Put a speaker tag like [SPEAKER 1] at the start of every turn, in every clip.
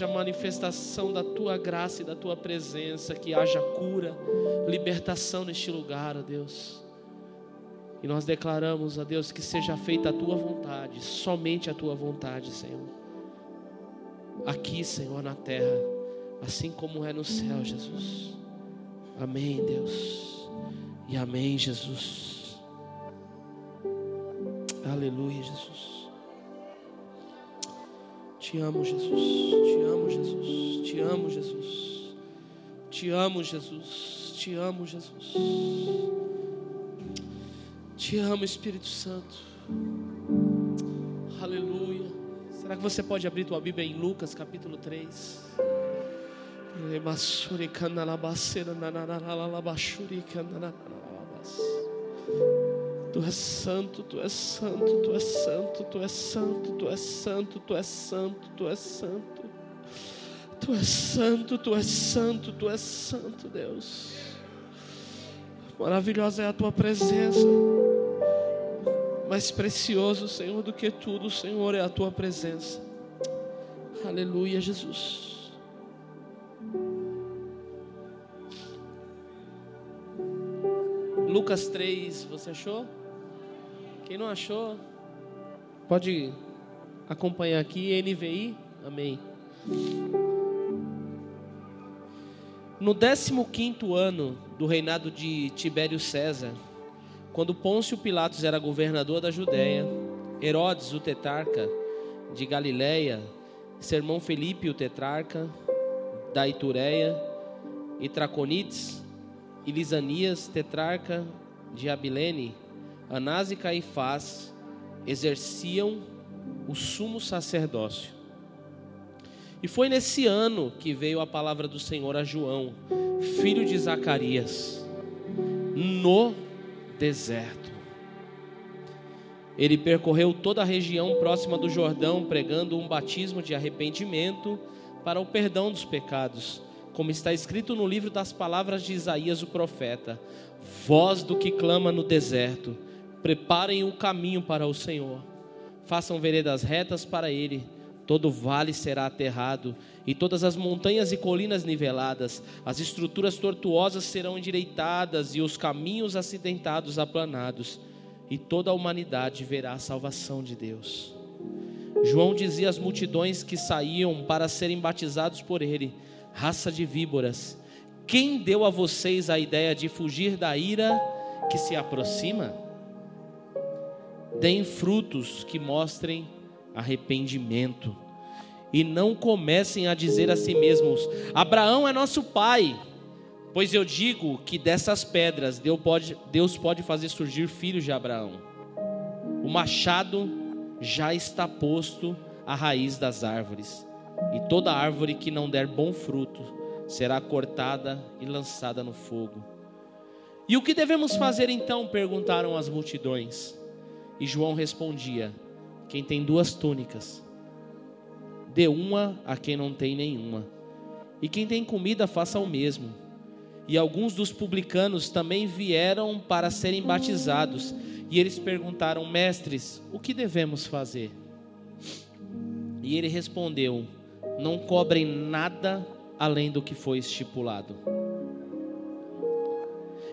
[SPEAKER 1] haja manifestação da tua graça e da tua presença, que haja cura, libertação neste lugar, ó Deus. E nós declaramos, ó Deus, que seja feita a tua vontade, somente a tua vontade, Senhor. Aqui, Senhor, na terra, assim como é no céu, Jesus. Amém, Deus. E amém, Jesus. Aleluia, Jesus. Te amo, Jesus. Te amo, Jesus. Te amo, Jesus. Te amo, Jesus. Te amo, Jesus. Te amo, Espírito Santo. Aleluia. Será que você pode abrir tua Bíblia em Lucas capítulo 3? Tu és santo, tu és santo, tu és santo, tu és santo, tu és santo, tu és santo, tu és santo. Tu és santo, tu és santo, tu és santo, Deus. Maravilhosa é a tua presença. Mais precioso, Senhor, do que tudo, Senhor, é a tua presença. Aleluia, Jesus. Lucas 3, você achou? Quem não achou, pode acompanhar aqui, NVI, amém. No 15 ano do reinado de Tibério César, quando Pôncio Pilatos era governador da Judéia, Herodes, o tetrarca de Galiléia, seu irmão Felipe, o tetrarca da Itureia, e Traconites, e Lisanias, tetrarca de Abilene, Anás e Caifás exerciam o sumo sacerdócio. E foi nesse ano que veio a palavra do Senhor a João, filho de Zacarias, no deserto. Ele percorreu toda a região próxima do Jordão, pregando um batismo de arrependimento para o perdão dos pecados como está escrito no livro das palavras de Isaías o profeta: Voz do que clama no deserto, preparem o caminho para o Senhor, façam veredas retas para ele. Todo vale será aterrado, e todas as montanhas e colinas niveladas, as estruturas tortuosas serão endireitadas, e os caminhos acidentados aplanados, e toda a humanidade verá a salvação de Deus. João dizia às multidões que saíam para serem batizados por ele: raça de víboras, quem deu a vocês a ideia de fugir da ira que se aproxima? Deem frutos que mostrem arrependimento. E não comecem a dizer a si mesmos: Abraão é nosso pai. Pois eu digo que dessas pedras Deus pode, Deus pode fazer surgir filhos de Abraão. O machado já está posto à raiz das árvores e toda árvore que não der bom fruto será cortada e lançada no fogo. E o que devemos fazer então? perguntaram as multidões. E João respondia: Quem tem duas túnicas, dê uma a quem não tem nenhuma. E quem tem comida, faça o mesmo. E alguns dos publicanos também vieram para serem batizados. E eles perguntaram: Mestres, o que devemos fazer? E ele respondeu: não cobrem nada além do que foi estipulado.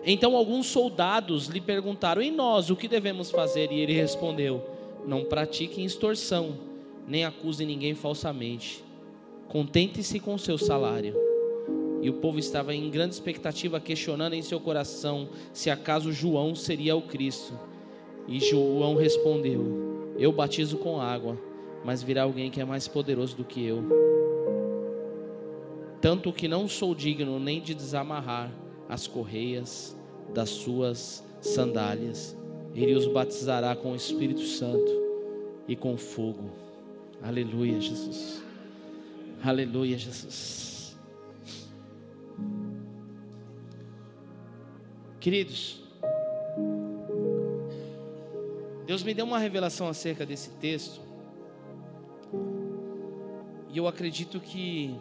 [SPEAKER 1] Então alguns soldados lhe perguntaram: E nós, o que devemos fazer? E ele respondeu: Não pratiquem extorsão, nem acusem ninguém falsamente. Contente-se com seu salário. E o povo estava em grande expectativa, questionando em seu coração se acaso João seria o Cristo. E João respondeu: Eu batizo com água, mas virá alguém que é mais poderoso do que eu tanto que não sou digno nem de desamarrar as correias das suas sandálias. Ele os batizará com o Espírito Santo e com fogo. Aleluia, Jesus. Aleluia, Jesus. Queridos, Deus me deu uma revelação acerca desse texto. E eu acredito que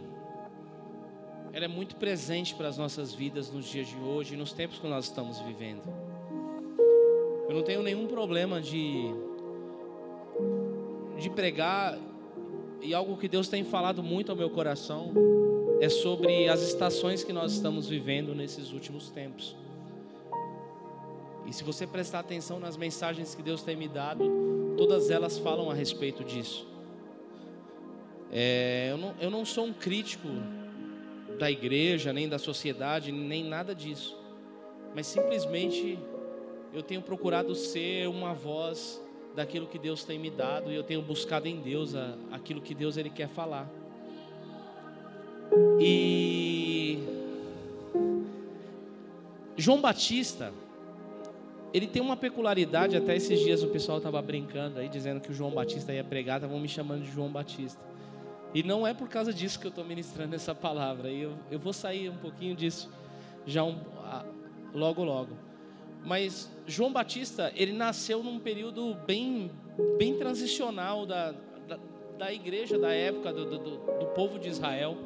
[SPEAKER 1] ela é muito presente para as nossas vidas nos dias de hoje e nos tempos que nós estamos vivendo. Eu não tenho nenhum problema de, de pregar e algo que Deus tem falado muito ao meu coração é sobre as estações que nós estamos vivendo nesses últimos tempos. E se você prestar atenção nas mensagens que Deus tem me dado, todas elas falam a respeito disso. É, eu, não, eu não sou um crítico da igreja, nem da sociedade, nem nada disso. Mas simplesmente eu tenho procurado ser uma voz daquilo que Deus tem me dado e eu tenho buscado em Deus a, aquilo que Deus ele quer falar. E João Batista, ele tem uma peculiaridade, até esses dias o pessoal estava brincando aí, dizendo que o João Batista ia pregar, estavam me chamando de João Batista. E não é por causa disso que eu estou ministrando essa palavra, e eu, eu vou sair um pouquinho disso já um, logo, logo. Mas João Batista, ele nasceu num período bem, bem transicional da, da, da igreja da época, do, do, do, povo de Israel.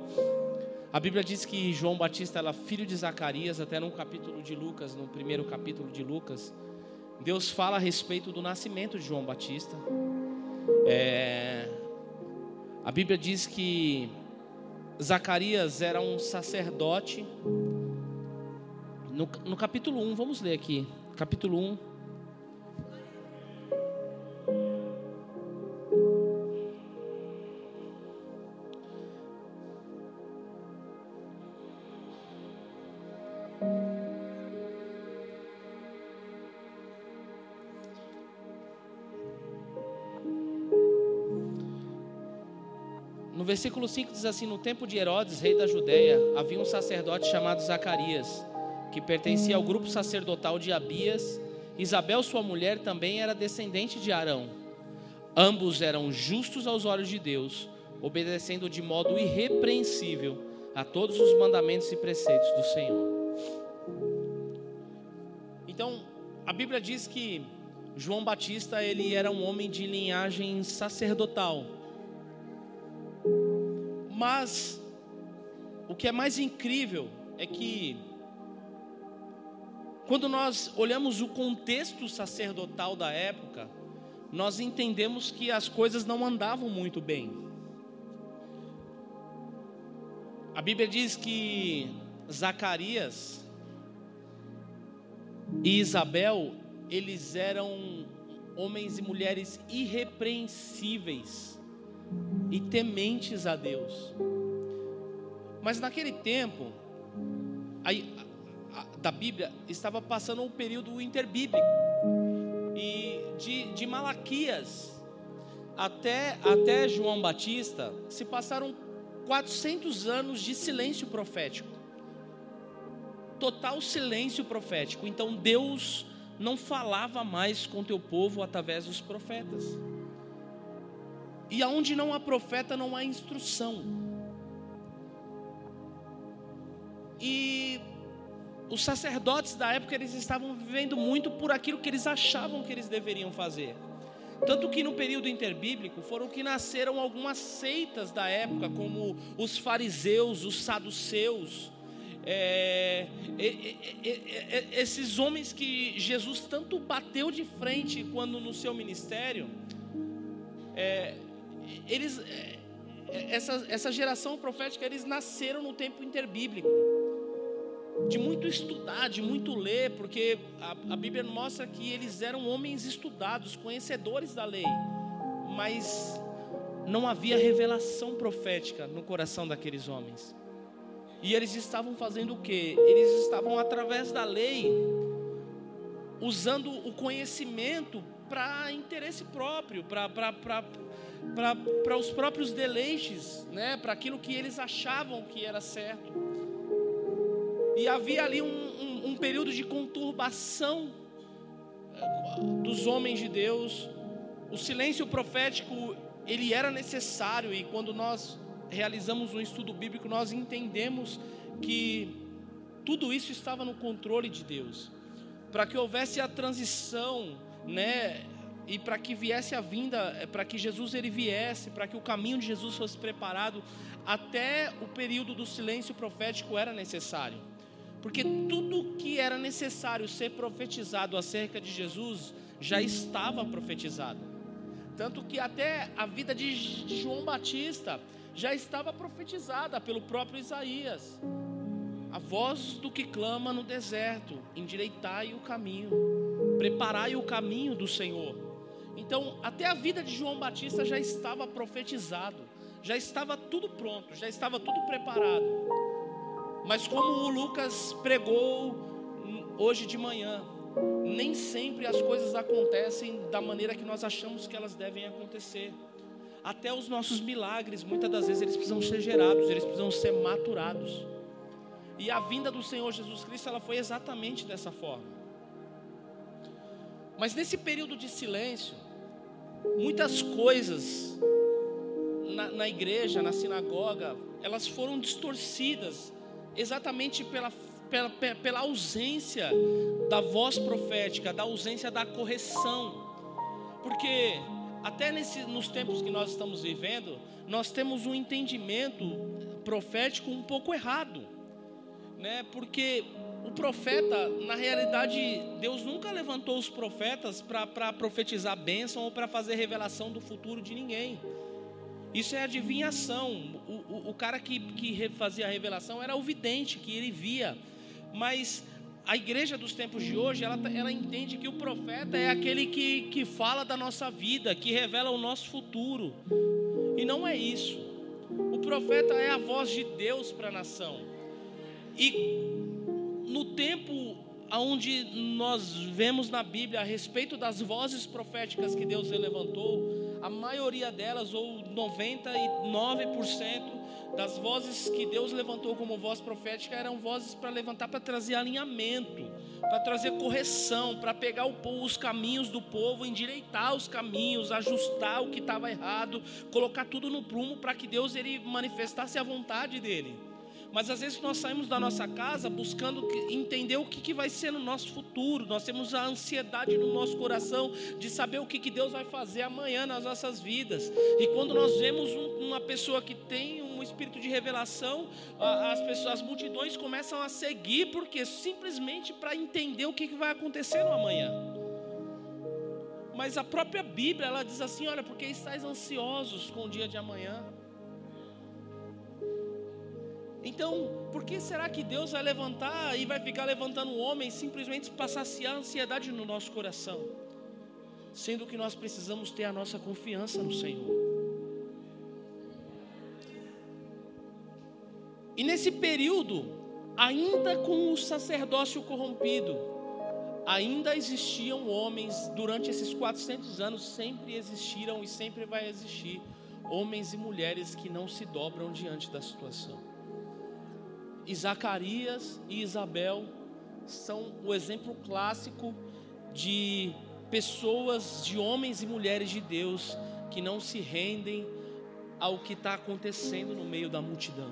[SPEAKER 1] A Bíblia diz que João Batista era filho de Zacarias, até no capítulo de Lucas, no primeiro capítulo de Lucas. Deus fala a respeito do nascimento de João Batista. É, a Bíblia diz que Zacarias era um sacerdote no, no capítulo 1, vamos ler aqui. Capítulo 1. Versículo 5 diz assim: No tempo de Herodes, rei da Judéia, havia um sacerdote chamado Zacarias que pertencia ao grupo sacerdotal de Abias. Isabel, sua mulher, também era descendente de Arão. Ambos eram justos aos olhos de Deus, obedecendo de modo irrepreensível a todos os mandamentos e preceitos do Senhor. Então, a Bíblia diz que João Batista ele era um homem de linhagem sacerdotal. Mas o que é mais incrível é que quando nós olhamos o contexto sacerdotal da época, nós entendemos que as coisas não andavam muito bem. A Bíblia diz que Zacarias e Isabel, eles eram homens e mulheres irrepreensíveis e tementes a Deus. Mas naquele tempo, aí, da Bíblia estava passando um período interbíblico. E de, de Malaquias até, até João Batista se passaram 400 anos de silêncio profético. Total silêncio profético. Então Deus não falava mais com teu povo através dos profetas. E aonde não há profeta, não há instrução. E os sacerdotes da época eles estavam vivendo muito por aquilo que eles achavam que eles deveriam fazer. Tanto que no período interbíblico foram que nasceram algumas seitas da época, como os fariseus, os saduceus, é, é, é, esses homens que Jesus tanto bateu de frente quando no seu ministério, é, eles, é, essa, essa geração profética, eles nasceram no tempo interbíblico de muito estudar, de muito ler, porque a, a Bíblia mostra que eles eram homens estudados, conhecedores da lei, mas não havia revelação profética no coração daqueles homens. E eles estavam fazendo o que? Eles estavam através da lei, usando o conhecimento para interesse próprio, para os próprios deleites, né? para aquilo que eles achavam que era certo. E havia ali um, um, um período de conturbação eh, dos homens de Deus. O silêncio profético, ele era necessário e quando nós realizamos um estudo bíblico, nós entendemos que tudo isso estava no controle de Deus. Para que houvesse a transição, né, e para que viesse a vinda, eh, para que Jesus ele viesse, para que o caminho de Jesus fosse preparado, até o período do silêncio profético era necessário. Porque tudo que era necessário ser profetizado acerca de Jesus já estava profetizado. Tanto que até a vida de, de João Batista já estava profetizada pelo próprio Isaías. A voz do que clama no deserto, endireitai o caminho, preparai o caminho do Senhor. Então, até a vida de João Batista já estava profetizado, já estava tudo pronto, já estava tudo preparado. Mas como o Lucas pregou hoje de manhã, nem sempre as coisas acontecem da maneira que nós achamos que elas devem acontecer. Até os nossos milagres, muitas das vezes, eles precisam ser gerados, eles precisam ser maturados. E a vinda do Senhor Jesus Cristo, ela foi exatamente dessa forma. Mas nesse período de silêncio, muitas coisas na, na igreja, na sinagoga, elas foram distorcidas exatamente pela, pela, pela ausência da voz profética, da ausência da correção. Porque até nesse, nos tempos que nós estamos vivendo, nós temos um entendimento profético um pouco errado né? Porque o profeta, na realidade, Deus nunca levantou os profetas para profetizar bênção ou para fazer revelação do futuro de ninguém. Isso é adivinhação. O, o, o cara que, que fazia a revelação era o vidente, que ele via. Mas a igreja dos tempos de hoje, ela, ela entende que o profeta é aquele que, que fala da nossa vida, que revela o nosso futuro. E não é isso. O profeta é a voz de Deus para a nação. E no tempo onde nós vemos na Bíblia a respeito das vozes proféticas que Deus levantou, a maioria delas, ou 99% das vozes que Deus levantou como voz profética, eram vozes para levantar, para trazer alinhamento, para trazer correção, para pegar os caminhos do povo, endireitar os caminhos, ajustar o que estava errado, colocar tudo no prumo para que Deus ele manifestasse a vontade dele. Mas às vezes nós saímos da nossa casa buscando entender o que, que vai ser no nosso futuro. Nós temos a ansiedade no nosso coração de saber o que, que Deus vai fazer amanhã nas nossas vidas. E quando nós vemos um, uma pessoa que tem um espírito de revelação, as pessoas, as multidões começam a seguir, porque simplesmente para entender o que, que vai acontecer no amanhã. Mas a própria Bíblia ela diz assim: olha, porque estáis ansiosos com o dia de amanhã. Então, por que será que Deus vai levantar e vai ficar levantando o homem simplesmente para saciar a ansiedade no nosso coração? Sendo que nós precisamos ter a nossa confiança no Senhor. E nesse período, ainda com o sacerdócio corrompido, ainda existiam homens, durante esses 400 anos, sempre existiram e sempre vai existir homens e mulheres que não se dobram diante da situação. E Zacarias e Isabel são o exemplo clássico de pessoas, de homens e mulheres de Deus que não se rendem ao que está acontecendo no meio da multidão,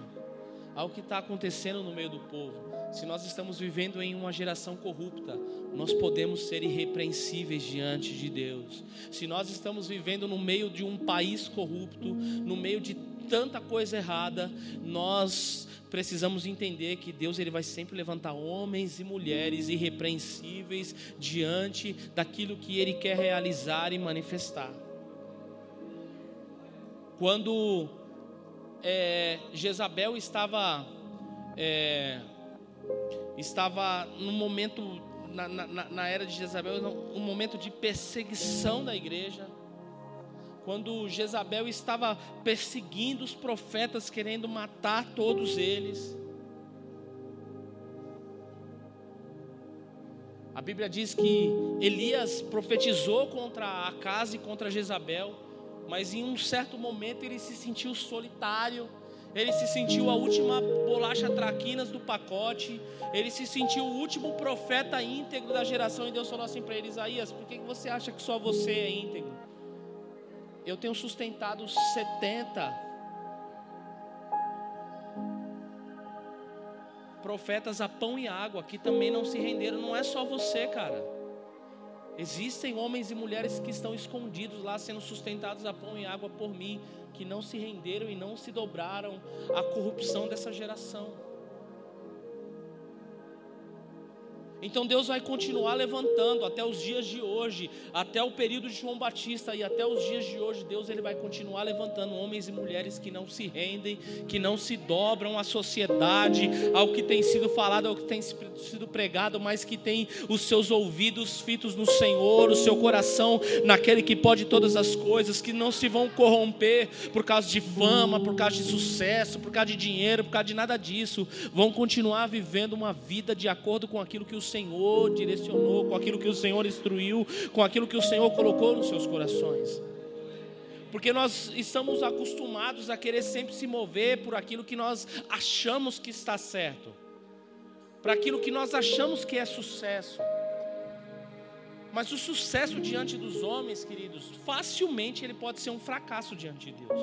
[SPEAKER 1] ao que está acontecendo no meio do povo. Se nós estamos vivendo em uma geração corrupta, nós podemos ser irrepreensíveis diante de Deus. Se nós estamos vivendo no meio de um país corrupto, no meio de tanta coisa errada, nós precisamos entender que Deus ele vai sempre levantar homens e mulheres irrepreensíveis diante daquilo que ele quer realizar e manifestar. Quando é, Jezabel estava é, estava no momento na, na, na, era de Jezabel um momento de perseguição da igreja quando Jezabel estava perseguindo os profetas, querendo matar todos eles. A Bíblia diz que Elias profetizou contra a casa e contra Jezabel, mas em um certo momento ele se sentiu solitário, ele se sentiu a última bolacha traquinas do pacote, ele se sentiu o último profeta íntegro da geração, e Deus falou assim para ele: Isaías, por que você acha que só você é íntegro? Eu tenho sustentado 70 profetas a pão e água que também não se renderam. Não é só você, cara. Existem homens e mulheres que estão escondidos lá, sendo sustentados a pão e água por mim, que não se renderam e não se dobraram à corrupção dessa geração. Então Deus vai continuar levantando até os dias de hoje, até o período de João Batista e até os dias de hoje, Deus ele vai continuar levantando homens e mulheres que não se rendem, que não se dobram à sociedade, ao que tem sido falado, ao que tem sido pregado, mas que tem os seus ouvidos fitos no Senhor, o seu coração naquele que pode todas as coisas, que não se vão corromper por causa de fama, por causa de sucesso, por causa de dinheiro, por causa de nada disso, vão continuar vivendo uma vida de acordo com aquilo que o Senhor direcionou, com aquilo que o Senhor instruiu, com aquilo que o Senhor colocou nos seus corações. Porque nós estamos acostumados a querer sempre se mover por aquilo que nós achamos que está certo, para aquilo que nós achamos que é sucesso. Mas o sucesso diante dos homens, queridos, facilmente ele pode ser um fracasso diante de Deus.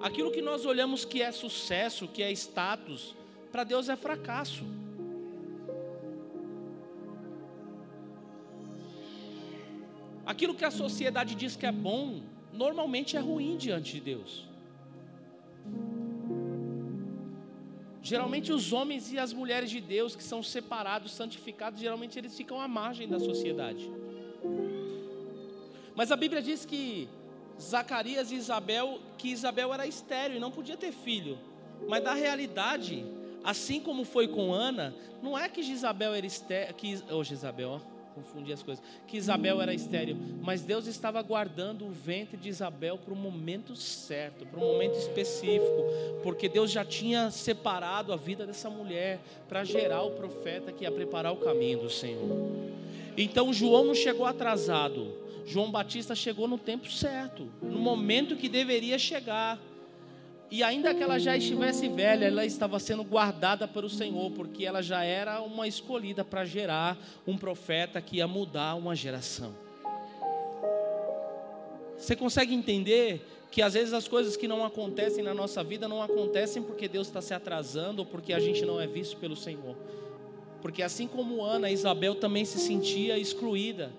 [SPEAKER 1] Aquilo que nós olhamos que é sucesso, que é status, para Deus é fracasso. Aquilo que a sociedade diz que é bom, normalmente é ruim diante de Deus. Geralmente os homens e as mulheres de Deus que são separados, santificados, geralmente eles ficam à margem da sociedade. Mas a Bíblia diz que Zacarias e Isabel, que Isabel era estéril e não podia ter filho. Mas na realidade, assim como foi com Ana, não é que Isabel era estéril, que, oh, Isabel, ó, confundi as coisas. Que Isabel era estéril, mas Deus estava guardando o ventre de Isabel para o momento certo, para um momento específico, porque Deus já tinha separado a vida dessa mulher para gerar o profeta que ia preparar o caminho do Senhor. Então João não chegou atrasado. João Batista chegou no tempo certo, no momento que deveria chegar. E ainda que ela já estivesse velha, ela estava sendo guardada para o Senhor, porque ela já era uma escolhida para gerar um profeta que ia mudar uma geração. Você consegue entender que às vezes as coisas que não acontecem na nossa vida não acontecem porque Deus está se atrasando ou porque a gente não é visto pelo Senhor? Porque assim como Ana, Isabel também se sentia excluída,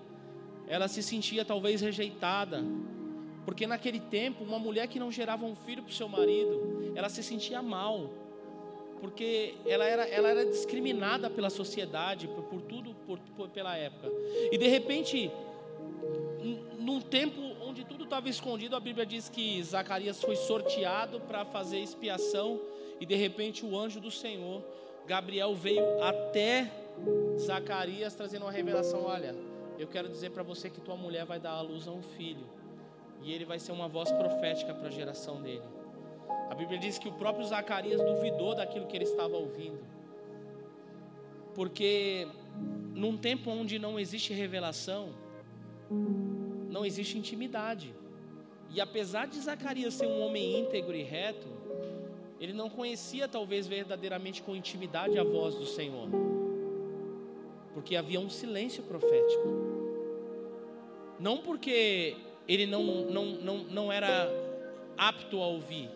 [SPEAKER 1] ela se sentia talvez rejeitada, porque naquele tempo, uma mulher que não gerava um filho para o seu marido, ela se sentia mal. Porque ela era, ela era discriminada pela sociedade, por, por tudo, por, por, pela época. E de repente, num tempo onde tudo estava escondido, a Bíblia diz que Zacarias foi sorteado para fazer expiação. E de repente, o anjo do Senhor, Gabriel, veio até Zacarias trazendo uma revelação: Olha, eu quero dizer para você que tua mulher vai dar à luz a um filho e ele vai ser uma voz profética para a geração dele. A Bíblia diz que o próprio Zacarias duvidou daquilo que ele estava ouvindo, porque num tempo onde não existe revelação, não existe intimidade. E apesar de Zacarias ser um homem íntegro e reto, ele não conhecia talvez verdadeiramente com intimidade a voz do Senhor, porque havia um silêncio profético. Não porque ele não, não, não, não era apto a ouvir,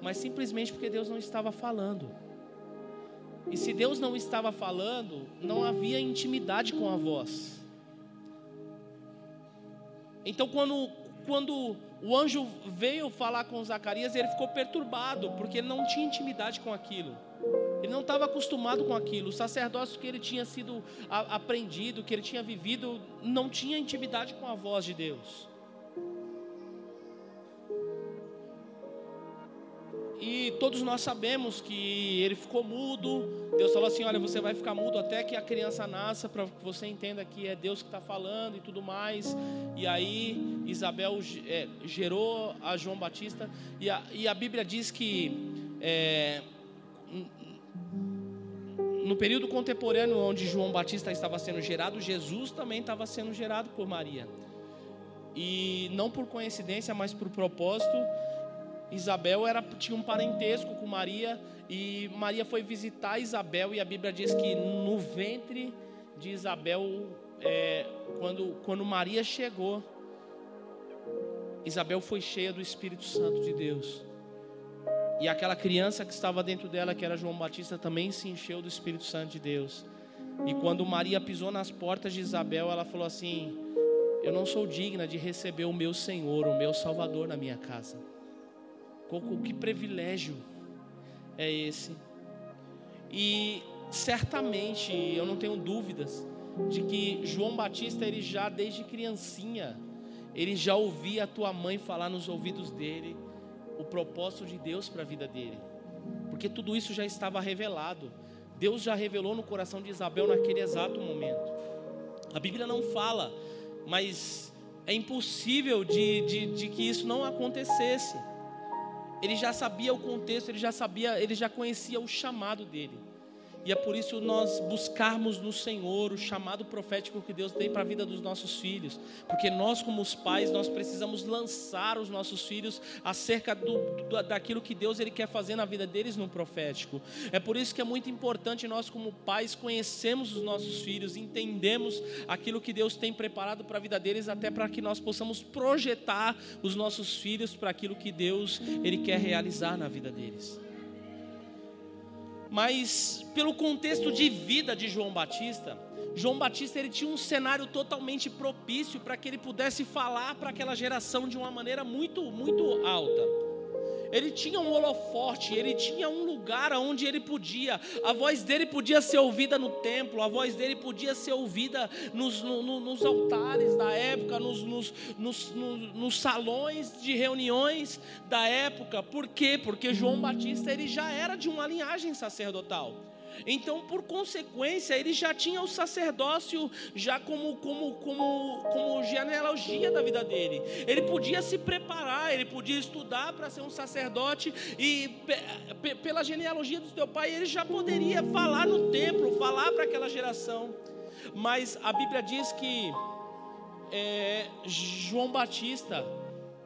[SPEAKER 1] mas simplesmente porque Deus não estava falando. E se Deus não estava falando, não havia intimidade com a voz. Então, quando, quando o anjo veio falar com Zacarias, ele ficou perturbado, porque ele não tinha intimidade com aquilo. Ele não estava acostumado com aquilo. O sacerdócio que ele tinha sido aprendido, que ele tinha vivido, não tinha intimidade com a voz de Deus. E todos nós sabemos que ele ficou mudo. Deus falou assim: Olha, você vai ficar mudo até que a criança nasça, para que você entenda que é Deus que está falando e tudo mais. E aí Isabel é, gerou a João Batista. E a, e a Bíblia diz que é, no período contemporâneo onde João Batista estava sendo gerado, Jesus também estava sendo gerado por Maria. E não por coincidência, mas por propósito Isabel era, tinha um parentesco com Maria e Maria foi visitar Isabel e a Bíblia diz que no ventre de Isabel, é, quando, quando Maria chegou, Isabel foi cheia do Espírito Santo de Deus. E aquela criança que estava dentro dela, que era João Batista, também se encheu do Espírito Santo de Deus. E quando Maria pisou nas portas de Isabel, ela falou assim: Eu não sou digna de receber o meu Senhor, o meu Salvador na minha casa. Que privilégio é esse? E certamente, eu não tenho dúvidas, de que João Batista, ele já desde criancinha, ele já ouvia a tua mãe falar nos ouvidos dele o propósito de Deus para a vida dele, porque tudo isso já estava revelado. Deus já revelou no coração de Isabel naquele exato momento. A Bíblia não fala, mas é impossível de, de, de que isso não acontecesse. Ele já sabia o contexto, ele já sabia, ele já conhecia o chamado dele. E é por isso nós buscarmos no Senhor o chamado profético que Deus tem para a vida dos nossos filhos. Porque nós, como os pais, nós precisamos lançar os nossos filhos acerca do, do, daquilo que Deus ele quer fazer na vida deles no profético. É por isso que é muito importante nós, como pais, conhecemos os nossos filhos, entendemos aquilo que Deus tem preparado para a vida deles, até para que nós possamos projetar os nossos filhos para aquilo que Deus ele quer realizar na vida deles mas pelo contexto de vida de João Batista, João Batista ele tinha um cenário totalmente propício para que ele pudesse falar para aquela geração de uma maneira muito, muito alta. Ele tinha um holofote, ele tinha um lugar onde ele podia, a voz dele podia ser ouvida no templo, a voz dele podia ser ouvida nos, no, nos altares da época, nos, nos, nos, nos, salões de reuniões da época. Por quê? Porque João Batista ele já era de uma linhagem sacerdotal. Então, por consequência, ele já tinha o sacerdócio já como, como, como, como genealogia da vida dele. Ele podia se preparar, ele podia estudar para ser um sacerdote e pela genealogia do seu pai ele já poderia falar no templo, falar para aquela geração. Mas a Bíblia diz que é, João Batista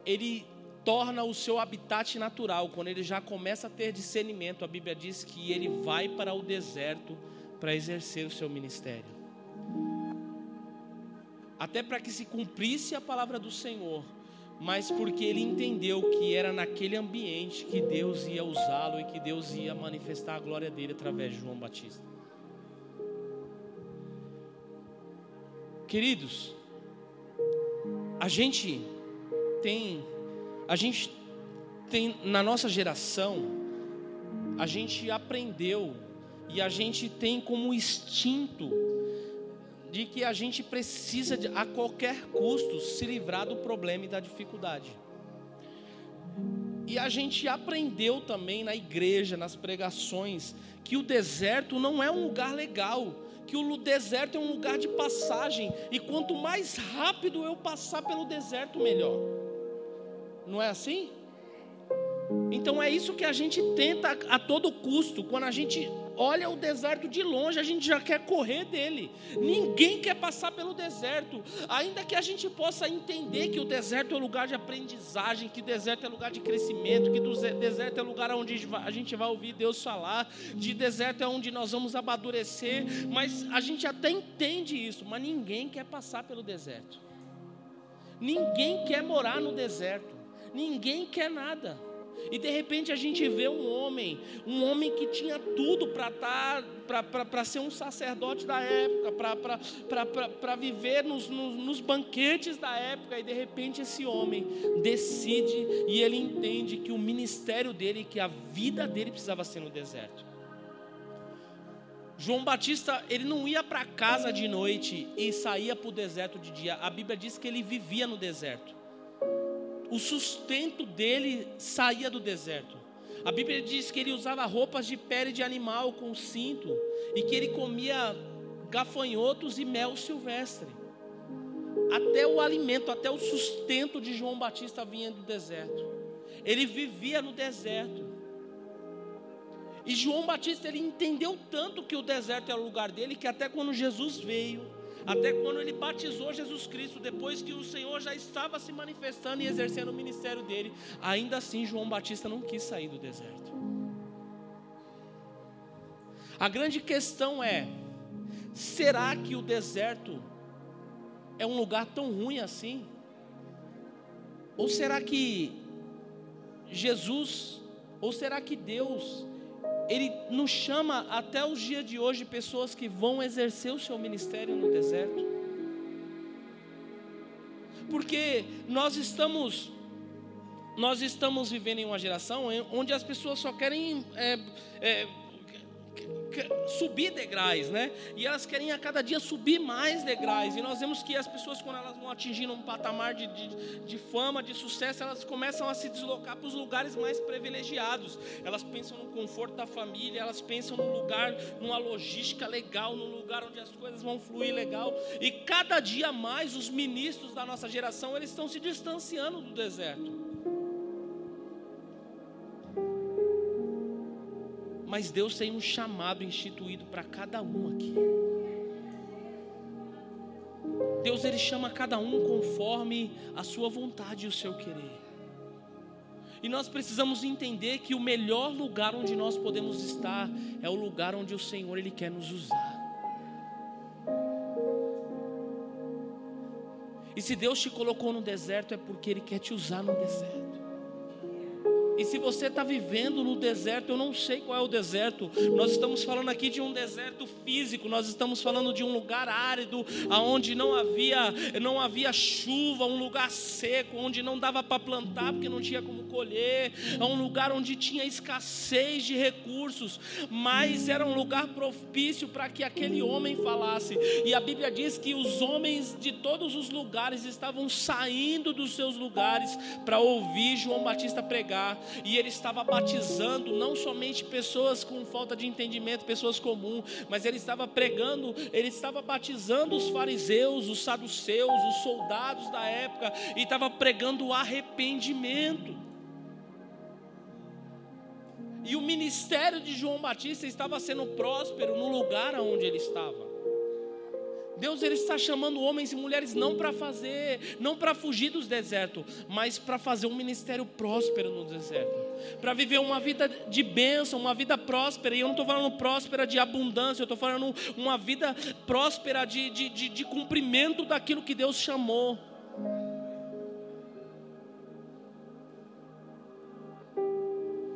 [SPEAKER 1] ele torna o seu habitat natural, quando ele já começa a ter discernimento, a Bíblia diz que ele vai para o deserto para exercer o seu ministério. Até para que se cumprisse a palavra do Senhor, mas porque ele entendeu que era naquele ambiente que Deus ia usá-lo e que Deus ia manifestar a glória dele através de João Batista. Queridos, a gente tem a gente tem, na nossa geração, a gente aprendeu e a gente tem como instinto de que a gente precisa, de, a qualquer custo, se livrar do problema e da dificuldade. E a gente aprendeu também na igreja, nas pregações, que o deserto não é um lugar legal, que o deserto é um lugar de passagem, e quanto mais rápido eu passar pelo deserto, melhor. Não é assim? Então é isso que a gente tenta a todo custo. Quando a gente olha o deserto de longe, a gente já quer correr dele. Ninguém quer passar pelo deserto. Ainda que a gente possa entender que o deserto é lugar de aprendizagem, que deserto é lugar de crescimento, que deserto é lugar onde a gente vai ouvir Deus falar, de deserto é onde nós vamos amadurecer, mas a gente até entende isso, mas ninguém quer passar pelo deserto. Ninguém quer morar no deserto. Ninguém quer nada. E de repente a gente vê um homem, um homem que tinha tudo para estar, para ser um sacerdote da época, para viver nos, nos, nos banquetes da época, e de repente esse homem decide e ele entende que o ministério dele, que a vida dele precisava ser no deserto. João Batista, ele não ia para casa de noite e saía para o deserto de dia. A Bíblia diz que ele vivia no deserto o sustento dele saía do deserto. A Bíblia diz que ele usava roupas de pele de animal com cinto e que ele comia gafanhotos e mel silvestre. Até o alimento, até o sustento de João Batista vinha do deserto. Ele vivia no deserto. E João Batista ele entendeu tanto que o deserto era o lugar dele que até quando Jesus veio, até quando ele batizou Jesus Cristo, depois que o Senhor já estava se manifestando e exercendo o ministério dele, ainda assim João Batista não quis sair do deserto. A grande questão é: será que o deserto é um lugar tão ruim assim? Ou será que Jesus, ou será que Deus ele nos chama até os dias de hoje pessoas que vão exercer o seu ministério no deserto. Porque nós estamos nós estamos vivendo em uma geração onde as pessoas só querem é, é, subir degraus, né? E elas querem a cada dia subir mais degraus. E nós vemos que as pessoas, quando elas vão atingindo um patamar de, de, de fama, de sucesso, elas começam a se deslocar para os lugares mais privilegiados. Elas pensam no conforto da família, elas pensam num lugar, numa logística legal, num lugar onde as coisas vão fluir legal. E cada dia mais os ministros da nossa geração, eles estão se distanciando do deserto. Mas Deus tem um chamado instituído para cada um aqui. Deus ele chama cada um conforme a sua vontade e o seu querer. E nós precisamos entender que o melhor lugar onde nós podemos estar é o lugar onde o Senhor ele quer nos usar. E se Deus te colocou no deserto é porque ele quer te usar no deserto. E se você está vivendo no deserto, eu não sei qual é o deserto. Nós estamos falando aqui de um deserto físico. Nós estamos falando de um lugar árido, aonde não havia, não havia chuva, um lugar seco, onde não dava para plantar porque não tinha como colher. É um lugar onde tinha escassez de recursos, mas era um lugar propício para que aquele homem falasse. E a Bíblia diz que os homens de todos os lugares estavam saindo dos seus lugares para ouvir João Batista pregar e ele estava batizando não somente pessoas com falta de entendimento, pessoas comuns, mas ele estava pregando, ele estava batizando os fariseus, os saduceus, os soldados da época, e estava pregando o arrependimento. E o ministério de João Batista estava sendo próspero no lugar onde ele estava. Deus ele está chamando homens e mulheres não para fazer, não para fugir dos desertos, mas para fazer um ministério próspero no deserto. Para viver uma vida de bênção, uma vida próspera. E eu não estou falando próspera de abundância, eu estou falando uma vida próspera de, de, de, de cumprimento daquilo que Deus chamou.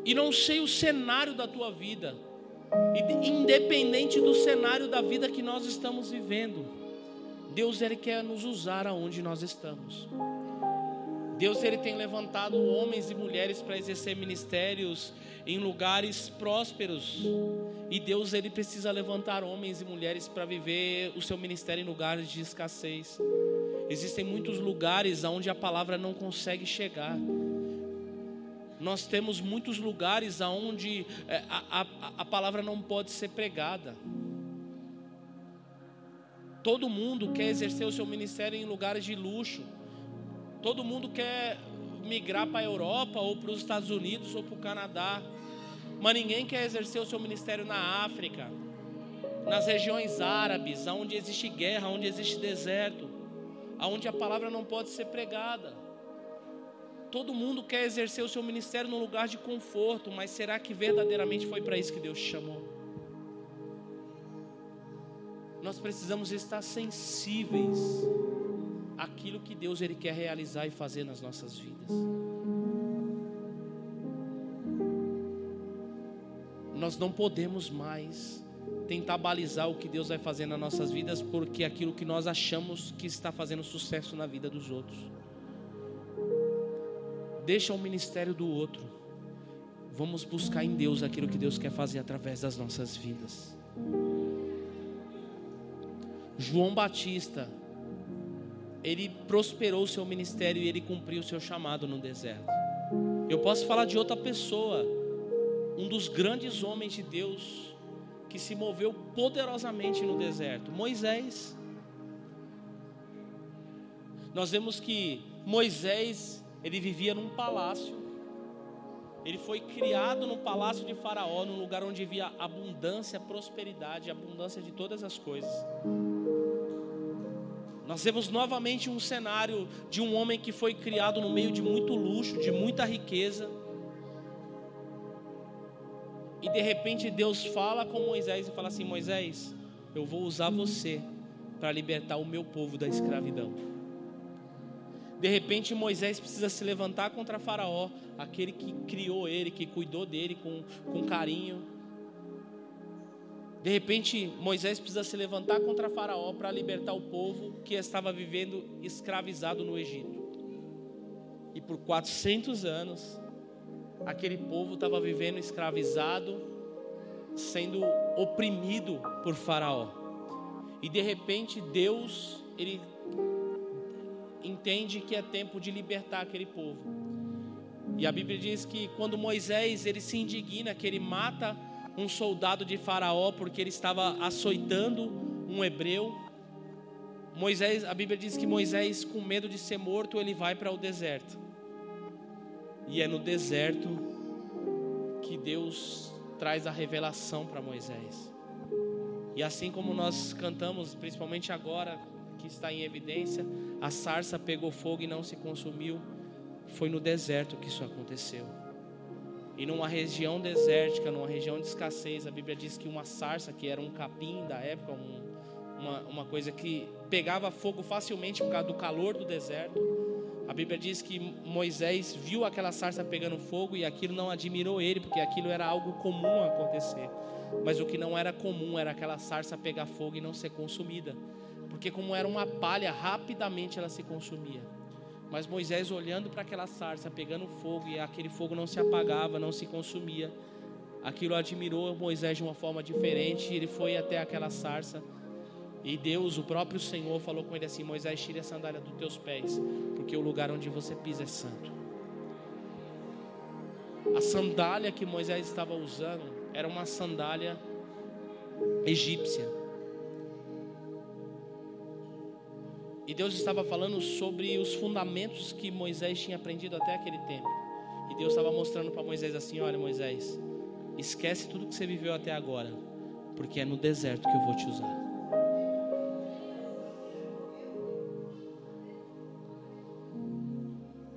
[SPEAKER 1] E não sei o cenário da tua vida independente do cenário da vida que nós estamos vivendo, Deus ele quer nos usar aonde nós estamos. Deus ele tem levantado homens e mulheres para exercer ministérios em lugares prósperos. E Deus ele precisa levantar homens e mulheres para viver o seu ministério em lugares de escassez. Existem muitos lugares onde a palavra não consegue chegar. Nós temos muitos lugares onde é, a, a, a palavra não pode ser pregada. Todo mundo quer exercer o seu ministério em lugares de luxo. Todo mundo quer migrar para a Europa ou para os Estados Unidos ou para o Canadá. Mas ninguém quer exercer o seu ministério na África, nas regiões árabes, onde existe guerra, onde existe deserto, onde a palavra não pode ser pregada. Todo mundo quer exercer o seu ministério num lugar de conforto, mas será que verdadeiramente foi para isso que Deus te chamou? Nós precisamos estar sensíveis àquilo que Deus ele quer realizar e fazer nas nossas vidas. Nós não podemos mais tentar balizar o que Deus vai fazer nas nossas vidas porque aquilo que nós achamos que está fazendo sucesso na vida dos outros deixa o ministério do outro. Vamos buscar em Deus aquilo que Deus quer fazer através das nossas vidas. João Batista, ele prosperou o seu ministério e ele cumpriu o seu chamado no deserto. Eu posso falar de outra pessoa, um dos grandes homens de Deus que se moveu poderosamente no deserto, Moisés. Nós vemos que Moisés ele vivia num palácio. Ele foi criado no palácio de Faraó, num lugar onde havia abundância, prosperidade, abundância de todas as coisas. Nós vemos novamente um cenário de um homem que foi criado no meio de muito luxo, de muita riqueza. E de repente Deus fala com Moisés e fala assim: Moisés, eu vou usar você para libertar o meu povo da escravidão. De repente Moisés precisa se levantar contra Faraó, aquele que criou ele, que cuidou dele com, com carinho. De repente Moisés precisa se levantar contra Faraó para libertar o povo que estava vivendo escravizado no Egito. E por 400 anos, aquele povo estava vivendo escravizado, sendo oprimido por Faraó. E de repente Deus, ele entende que é tempo de libertar aquele povo. E a Bíblia diz que quando Moisés ele se indigna, que ele mata um soldado de Faraó porque ele estava açoitando um hebreu. Moisés, a Bíblia diz que Moisés, com medo de ser morto, ele vai para o deserto. E é no deserto que Deus traz a revelação para Moisés. E assim como nós cantamos, principalmente agora que está em evidência, a sarça pegou fogo e não se consumiu. Foi no deserto que isso aconteceu. E numa região desértica, numa região de escassez, a Bíblia diz que uma sarça, que era um capim da época, um, uma, uma coisa que pegava fogo facilmente por causa do calor do deserto. A Bíblia diz que Moisés viu aquela sarça pegando fogo e aquilo não admirou ele, porque aquilo era algo comum acontecer. Mas o que não era comum era aquela sarça pegar fogo e não ser consumida porque como era uma palha, rapidamente ela se consumia. Mas Moisés olhando para aquela sarça, pegando fogo e aquele fogo não se apagava, não se consumia. Aquilo admirou Moisés de uma forma diferente. Ele foi até aquela sarça e Deus, o próprio Senhor, falou com ele assim: Moisés, tire a sandália dos teus pés, porque o lugar onde você pisa é santo. A sandália que Moisés estava usando era uma sandália egípcia. E Deus estava falando sobre os fundamentos que Moisés tinha aprendido até aquele tempo. E Deus estava mostrando para Moisés assim: Olha, Moisés, esquece tudo que você viveu até agora, porque é no deserto que eu vou te usar.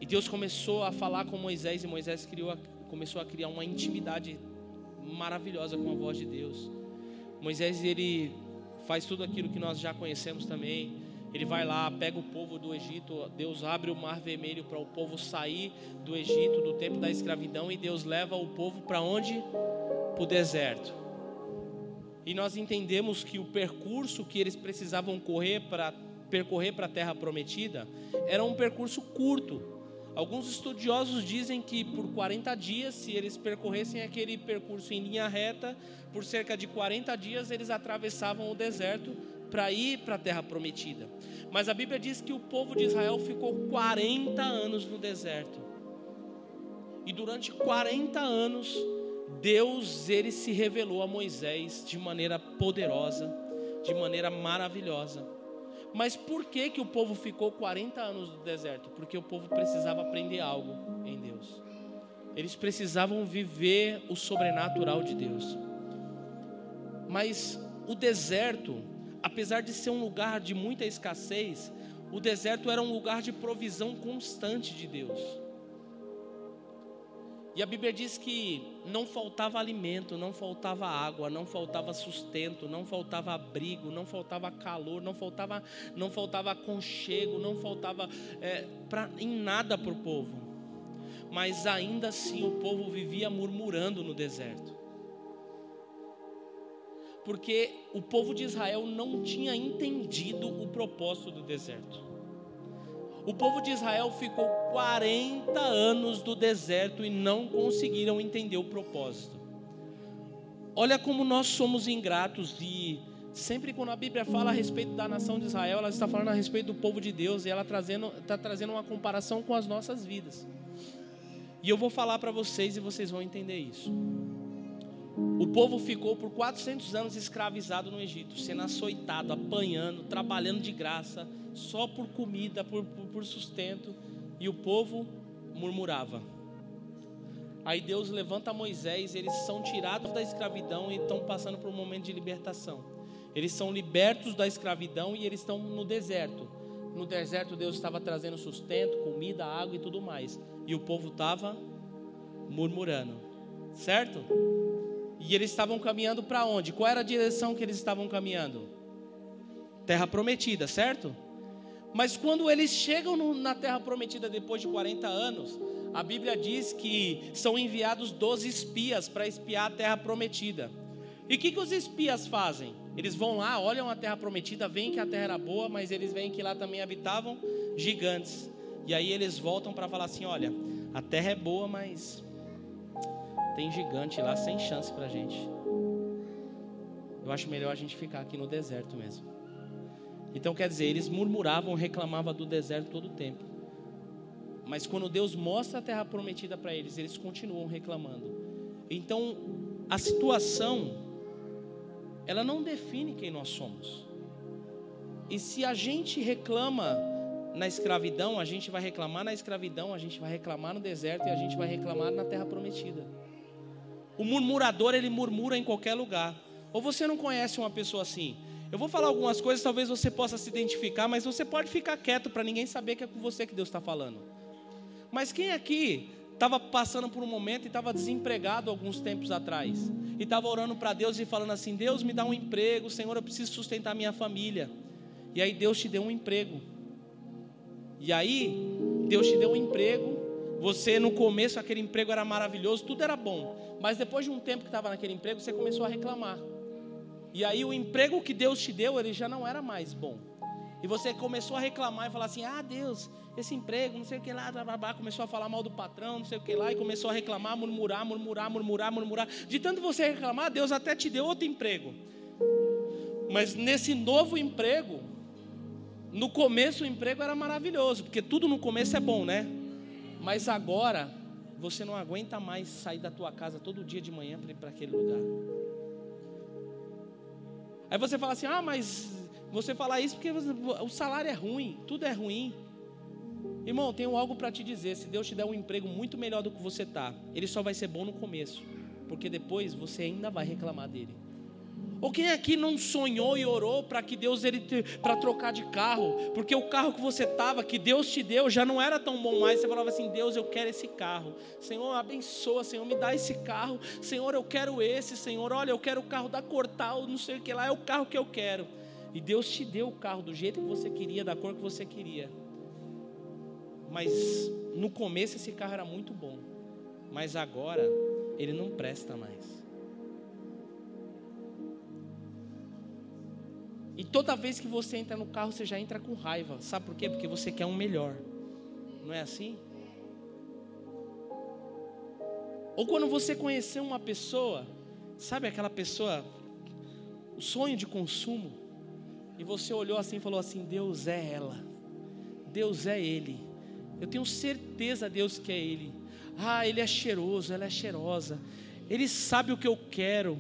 [SPEAKER 1] E Deus começou a falar com Moisés, e Moisés criou, começou a criar uma intimidade maravilhosa com a voz de Deus. Moisés, ele faz tudo aquilo que nós já conhecemos também ele vai lá, pega o povo do Egito, Deus abre o mar vermelho para o povo sair do Egito, do tempo da escravidão, e Deus leva o povo para onde? Para o deserto. E nós entendemos que o percurso que eles precisavam correr para percorrer para a terra prometida era um percurso curto. Alguns estudiosos dizem que por 40 dias, se eles percorressem aquele percurso em linha reta, por cerca de 40 dias eles atravessavam o deserto para ir para a terra prometida. Mas a Bíblia diz que o povo de Israel ficou 40 anos no deserto. E durante 40 anos, Deus ele se revelou a Moisés de maneira poderosa, de maneira maravilhosa. Mas por que que o povo ficou 40 anos no deserto? Porque o povo precisava aprender algo em Deus. Eles precisavam viver o sobrenatural de Deus. Mas o deserto apesar de ser um lugar de muita escassez, o deserto era um lugar de provisão constante de Deus. E a Bíblia diz que não faltava alimento, não faltava água, não faltava sustento, não faltava abrigo, não faltava calor, não faltava, não faltava aconchego, não faltava é, pra, em nada para o povo. Mas ainda assim o povo vivia murmurando no deserto porque o povo de Israel não tinha entendido o propósito do deserto. O povo de Israel ficou 40 anos do deserto e não conseguiram entender o propósito. Olha como nós somos ingratos e sempre quando a Bíblia fala a respeito da nação de Israel, ela está falando a respeito do povo de Deus e ela trazendo, está trazendo uma comparação com as nossas vidas. E eu vou falar para vocês e vocês vão entender isso. O povo ficou por 400 anos escravizado no Egito, sendo açoitado, apanhando, trabalhando de graça, só por comida, por, por, por sustento, e o povo murmurava. Aí Deus levanta Moisés, eles são tirados da escravidão e estão passando por um momento de libertação. Eles são libertos da escravidão e eles estão no deserto. No deserto Deus estava trazendo sustento, comida, água e tudo mais. E o povo estava murmurando. Certo? E eles estavam caminhando para onde? Qual era a direção que eles estavam caminhando? Terra prometida, certo? Mas quando eles chegam no, na terra prometida depois de 40 anos, a Bíblia diz que são enviados 12 espias para espiar a terra prometida. E o que, que os espias fazem? Eles vão lá, olham a terra prometida, veem que a terra era boa, mas eles veem que lá também habitavam gigantes. E aí eles voltam para falar assim: olha, a terra é boa, mas tem gigante lá sem chance para gente. eu acho melhor a gente ficar aqui no deserto mesmo. Então quer dizer, eles murmuravam, reclamavam do deserto todo o tempo. Mas quando Deus mostra a terra prometida para eles, eles continuam reclamando. Então, a situação ela não define quem nós somos. E se a gente reclama na escravidão, a gente vai reclamar na escravidão, a gente vai reclamar no deserto e a gente vai reclamar na terra prometida. O murmurador, ele murmura em qualquer lugar. Ou você não conhece uma pessoa assim? Eu vou falar algumas coisas, talvez você possa se identificar, mas você pode ficar quieto para ninguém saber que é com você que Deus está falando. Mas quem aqui estava passando por um momento e estava desempregado alguns tempos atrás? E estava orando para Deus e falando assim: Deus me dá um emprego, Senhor, eu preciso sustentar minha família. E aí Deus te deu um emprego. E aí, Deus te deu um emprego. Você, no começo, aquele emprego era maravilhoso, tudo era bom. Mas depois de um tempo que estava naquele emprego, você começou a reclamar. E aí, o emprego que Deus te deu, ele já não era mais bom. E você começou a reclamar e falar assim: ah, Deus, esse emprego, não sei o que lá, blá, blá, blá. começou a falar mal do patrão, não sei o que lá, e começou a reclamar, murmurar, murmurar, murmurar, murmurar. De tanto você reclamar, Deus até te deu outro emprego. Mas nesse novo emprego, no começo o emprego era maravilhoso, porque tudo no começo é bom, né? Mas agora você não aguenta mais sair da tua casa todo dia de manhã para ir para aquele lugar. Aí você fala assim: "Ah, mas você fala isso porque o salário é ruim, tudo é ruim". Irmão, tenho algo para te dizer. Se Deus te der um emprego muito melhor do que você tá, ele só vai ser bom no começo, porque depois você ainda vai reclamar dele. Ou quem aqui não sonhou e orou para que Deus ele para trocar de carro, porque o carro que você tava, que Deus te deu, já não era tão bom mais. Você falava assim: "Deus, eu quero esse carro. Senhor, abençoa, Senhor, me dá esse carro. Senhor, eu quero esse, Senhor. Olha, eu quero o carro da Cortal, não sei o que lá, é o carro que eu quero." E Deus te deu o carro do jeito que você queria, da cor que você queria. Mas no começo esse carro era muito bom. Mas agora ele não presta mais. E toda vez que você entra no carro, você já entra com raiva. Sabe por quê? Porque você quer um melhor. Não é assim? Ou quando você conheceu uma pessoa, sabe aquela pessoa, o sonho de consumo, e você olhou assim e falou assim: Deus é ela, Deus é ele. Eu tenho certeza, Deus, que é ele. Ah, ele é cheiroso, ela é cheirosa. Ele sabe o que eu quero.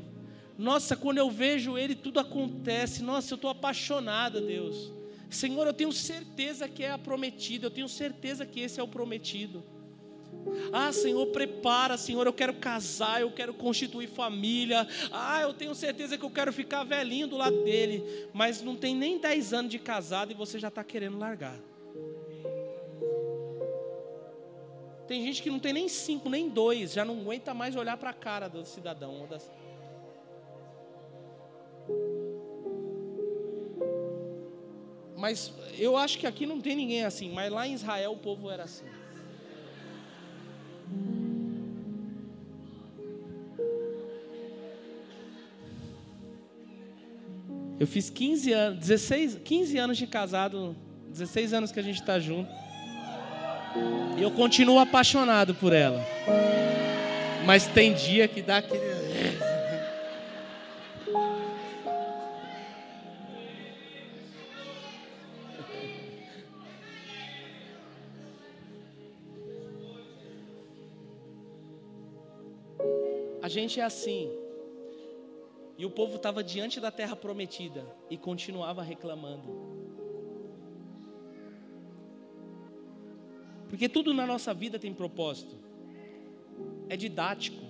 [SPEAKER 1] Nossa, quando eu vejo Ele, tudo acontece. Nossa, eu estou apaixonada, Deus. Senhor, eu tenho certeza que é a prometida, eu tenho certeza que esse é o prometido. Ah, Senhor, prepara, Senhor, eu quero casar, eu quero constituir família. Ah, eu tenho certeza que eu quero ficar velhinho do lado dele. Mas não tem nem 10 anos de casado e você já está querendo largar. Tem gente que não tem nem cinco, nem dois, já não aguenta mais olhar para a cara do cidadão. Das... Mas eu acho que aqui não tem ninguém assim, mas lá em Israel o povo era assim. Eu fiz 15 anos, 16, 15 anos de casado, 16 anos que a gente está junto. E eu continuo apaixonado por ela. Mas tem dia que dá aquele. gente é assim. E o povo estava diante da terra prometida e continuava reclamando. Porque tudo na nossa vida tem propósito. É didático,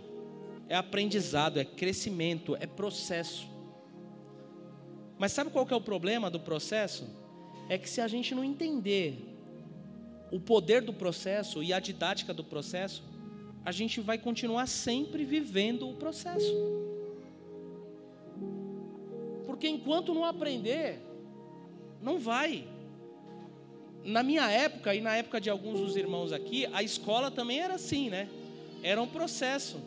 [SPEAKER 1] é aprendizado, é crescimento, é processo. Mas sabe qual que é o problema do processo? É que se a gente não entender o poder do processo e a didática do processo, a gente vai continuar sempre vivendo o processo. Porque enquanto não aprender, não vai. Na minha época e na época de alguns dos irmãos aqui, a escola também era assim, né? Era um processo.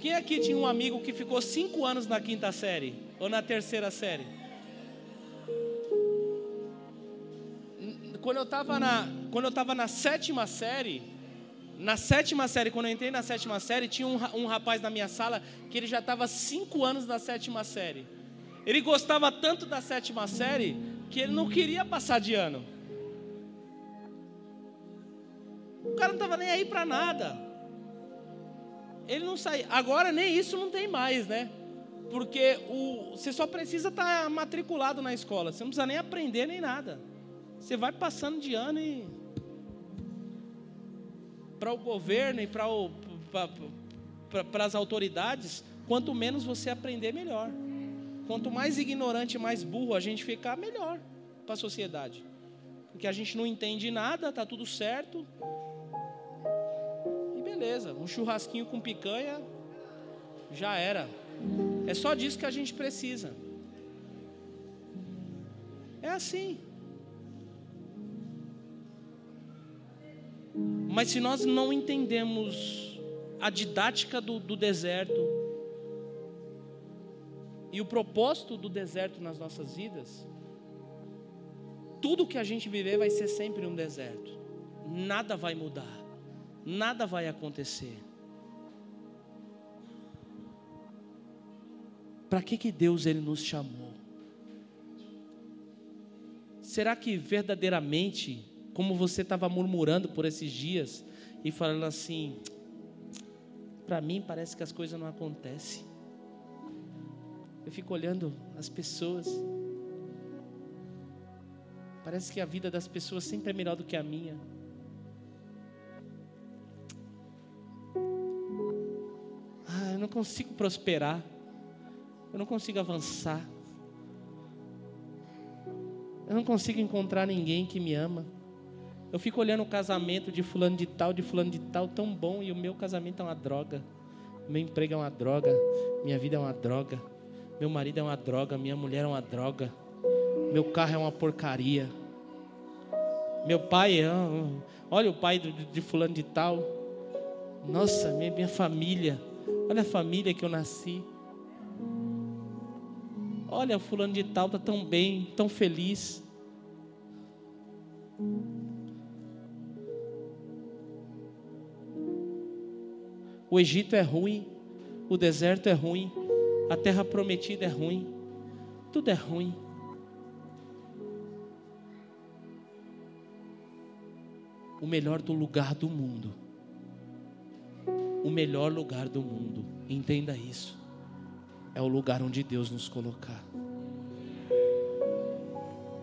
[SPEAKER 1] Quem aqui tinha um amigo que ficou cinco anos na quinta série ou na terceira série? Quando eu estava na, quando eu na sétima série, na sétima série, quando eu entrei na sétima série, tinha um, um rapaz na minha sala que ele já estava cinco anos na sétima série. Ele gostava tanto da sétima série que ele não queria passar de ano. O cara não estava nem aí para nada. Ele não saía. Agora nem isso não tem mais, né? Porque o, você só precisa estar tá matriculado na escola. Você não precisa nem aprender nem nada. Você vai passando de ano e para o governo e para para as autoridades, quanto menos você aprender, melhor. Quanto mais ignorante, mais burro a gente ficar, melhor para a sociedade. Porque a gente não entende nada, tá tudo certo. E beleza, um churrasquinho com picanha já era. É só disso que a gente precisa. É assim. Mas se nós não entendemos a didática do, do deserto e o propósito do deserto nas nossas vidas, tudo que a gente viver vai ser sempre um deserto. Nada vai mudar, nada vai acontecer. Para que que Deus ele nos chamou? Será que verdadeiramente como você estava murmurando por esses dias e falando assim: para mim parece que as coisas não acontecem. Eu fico olhando as pessoas. Parece que a vida das pessoas sempre é melhor do que a minha. Ah, eu não consigo prosperar. Eu não consigo avançar. Eu não consigo encontrar ninguém que me ama. Eu fico olhando o casamento de fulano de tal, de fulano de tal, tão bom, e o meu casamento é uma droga. Meu emprego é uma droga, minha vida é uma droga. Meu marido é uma droga, minha mulher é uma droga. Meu carro é uma porcaria. Meu pai, é, olha o pai de fulano de tal. Nossa, minha, minha família. Olha a família que eu nasci. Olha, fulano de tal está tão bem, tão feliz. O Egito é ruim, o deserto é ruim, a terra prometida é ruim, tudo é ruim. O melhor do lugar do mundo, o melhor lugar do mundo, entenda isso, é o lugar onde Deus nos colocar.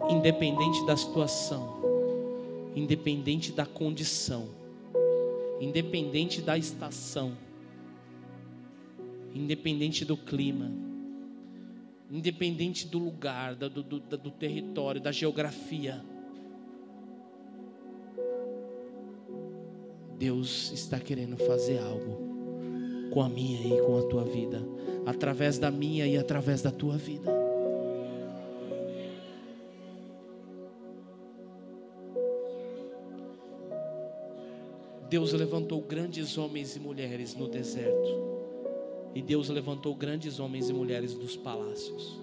[SPEAKER 1] Independente da situação, independente da condição, independente da estação, independente do clima, independente do lugar, do, do, do território, da geografia. Deus está querendo fazer algo com a minha e com a tua vida, através da minha e através da tua vida. Deus levantou grandes homens e mulheres no deserto. E Deus levantou grandes homens e mulheres dos palácios.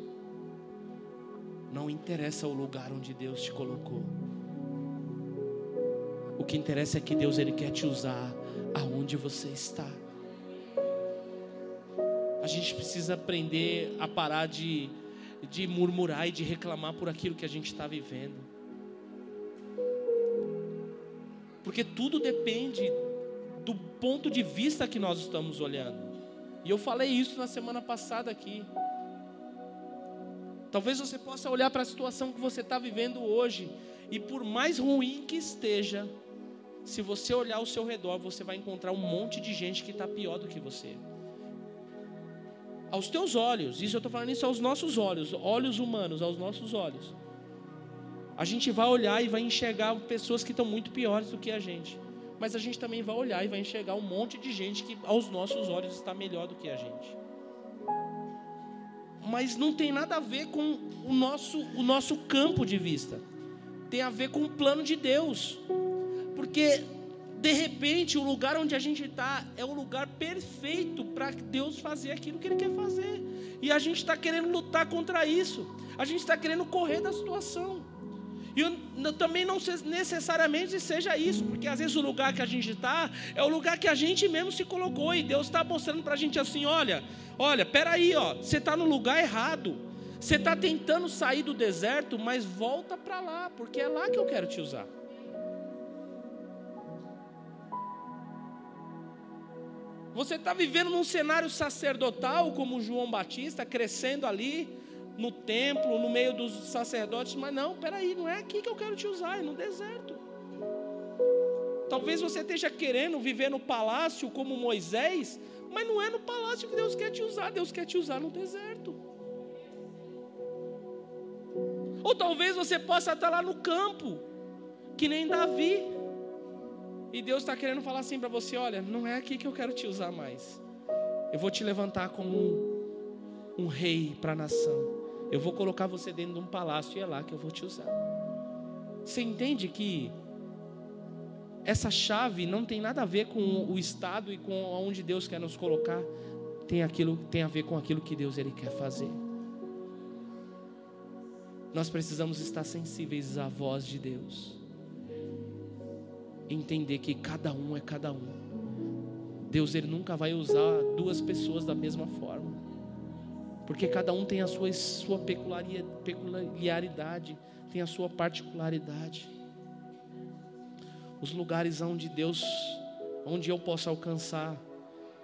[SPEAKER 1] Não interessa o lugar onde Deus te colocou. O que interessa é que Deus ele quer te usar aonde você está. A gente precisa aprender a parar de, de murmurar e de reclamar por aquilo que a gente está vivendo. Porque tudo depende do ponto de vista que nós estamos olhando. E eu falei isso na semana passada aqui. Talvez você possa olhar para a situação que você está vivendo hoje, e por mais ruim que esteja, se você olhar ao seu redor, você vai encontrar um monte de gente que está pior do que você. Aos teus olhos, isso eu estou falando isso aos nossos olhos, olhos humanos, aos nossos olhos a gente vai olhar e vai enxergar pessoas que estão muito piores do que a gente. Mas a gente também vai olhar e vai enxergar um monte de gente que aos nossos olhos está melhor do que a gente. Mas não tem nada a ver com o nosso, o nosso campo de vista. Tem a ver com o plano de Deus. Porque de repente o lugar onde a gente está é o lugar perfeito para Deus fazer aquilo que Ele quer fazer. E a gente está querendo lutar contra isso. A gente está querendo correr da situação. E também não necessariamente seja isso, porque às vezes o lugar que a gente está é o lugar que a gente mesmo se colocou e Deus está mostrando para a gente assim: olha, olha, peraí, ó, você está no lugar errado. Você está tentando sair do deserto, mas volta para lá, porque é lá que eu quero te usar. Você está vivendo num cenário sacerdotal, como João Batista, crescendo ali no templo, no meio dos sacerdotes, mas não, peraí, não é aqui que eu quero te usar, é no deserto. Talvez você esteja querendo viver no palácio como Moisés, mas não é no palácio que Deus quer te usar, Deus quer te usar no deserto. Ou talvez você possa estar lá no campo, que nem Davi. E Deus está querendo falar assim para você: olha, não é aqui que eu quero te usar mais. Eu vou te levantar como um, um rei para a nação. Eu vou colocar você dentro de um palácio e é lá que eu vou te usar. Você entende que essa chave não tem nada a ver com o estado e com onde Deus quer nos colocar, tem aquilo tem a ver com aquilo que Deus ele quer fazer. Nós precisamos estar sensíveis à voz de Deus. Entender que cada um é cada um. Deus ele nunca vai usar duas pessoas da mesma forma. Porque cada um tem a sua, sua peculiaridade, tem a sua particularidade os lugares onde Deus, onde eu posso alcançar,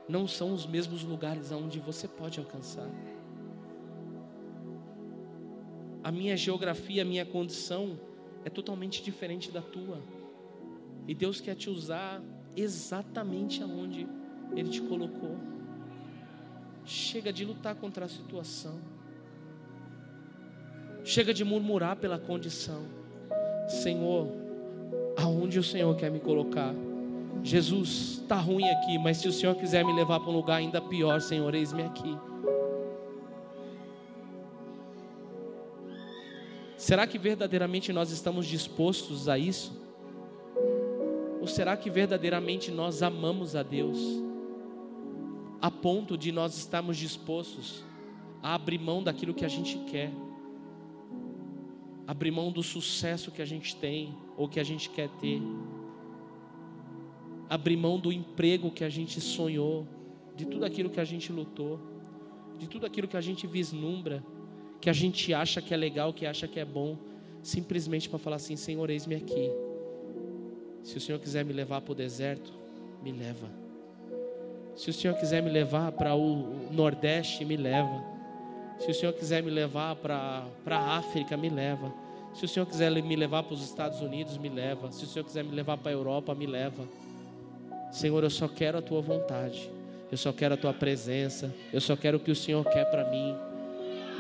[SPEAKER 1] não são os mesmos lugares onde você pode alcançar. A minha geografia, a minha condição é totalmente diferente da tua. E Deus quer te usar exatamente aonde Ele te colocou. Chega de lutar contra a situação. Chega de murmurar pela condição. Senhor, aonde o Senhor quer me colocar. Jesus, está ruim aqui, mas se o Senhor quiser me levar para um lugar ainda pior, Senhor, eis-me aqui. Será que verdadeiramente nós estamos dispostos a isso? Ou será que verdadeiramente nós amamos a Deus, a ponto de nós estarmos dispostos a abrir mão daquilo que a gente quer? abrir mão do sucesso que a gente tem ou que a gente quer ter, abrir mão do emprego que a gente sonhou, de tudo aquilo que a gente lutou, de tudo aquilo que a gente vislumbra, que a gente acha que é legal, que acha que é bom, simplesmente para falar assim: Senhor, eis-me aqui. Se o Senhor quiser me levar para o deserto, me leva. Se o Senhor quiser me levar para o Nordeste, me leva. Se o Senhor quiser me levar para a África, me leva. Se o Senhor quiser me levar para os Estados Unidos, me leva. Se o Senhor quiser me levar para a Europa, me leva. Senhor, eu só quero a tua vontade. Eu só quero a tua presença. Eu só quero o que o Senhor quer para mim.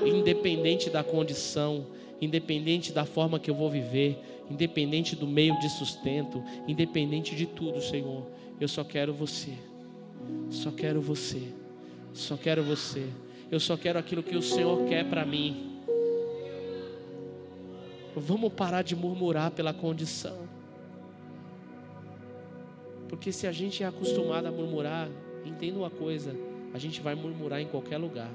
[SPEAKER 1] Independente da condição, independente da forma que eu vou viver, independente do meio de sustento, independente de tudo, Senhor. Eu só quero você. Só quero você. Só quero você. Eu só quero aquilo que o Senhor quer para mim. Vamos parar de murmurar pela condição. Porque se a gente é acostumado a murmurar, entenda uma coisa: a gente vai murmurar em qualquer lugar.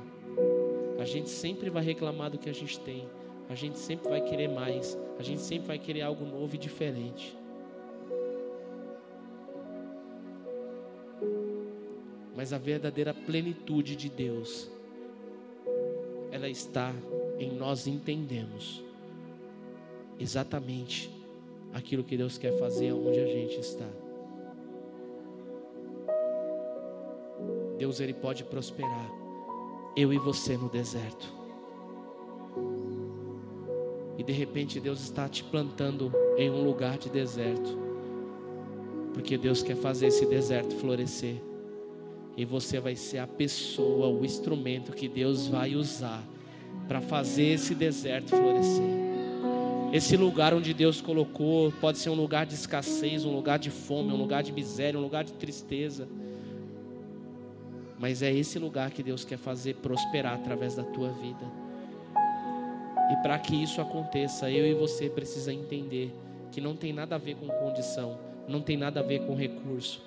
[SPEAKER 1] A gente sempre vai reclamar do que a gente tem. A gente sempre vai querer mais. A gente sempre vai querer algo novo e diferente. Mas a verdadeira plenitude de Deus ela está em nós entendemos exatamente aquilo que Deus quer fazer onde a gente está. Deus ele pode prosperar eu e você no deserto. E de repente Deus está te plantando em um lugar de deserto. Porque Deus quer fazer esse deserto florescer. E você vai ser a pessoa, o instrumento que Deus vai usar para fazer esse deserto florescer. Esse lugar onde Deus colocou pode ser um lugar de escassez, um lugar de fome, um lugar de miséria, um lugar de tristeza. Mas é esse lugar que Deus quer fazer prosperar através da tua vida. E para que isso aconteça, eu e você precisa entender que não tem nada a ver com condição, não tem nada a ver com recurso,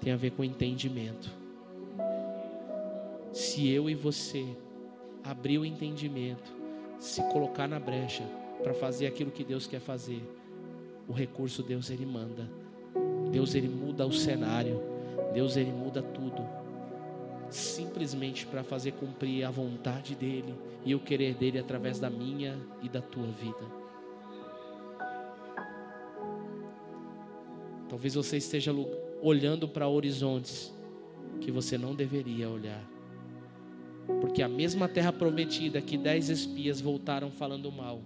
[SPEAKER 1] tem a ver com entendimento se eu e você abrir o entendimento, se colocar na brecha para fazer aquilo que Deus quer fazer, o recurso Deus ele manda. Deus ele muda o cenário. Deus ele muda tudo. simplesmente para fazer cumprir a vontade dEle e o querer dEle através da minha e da tua vida. Talvez você esteja olhando para horizontes que você não deveria olhar. Porque a mesma terra prometida que dez espias voltaram falando mal,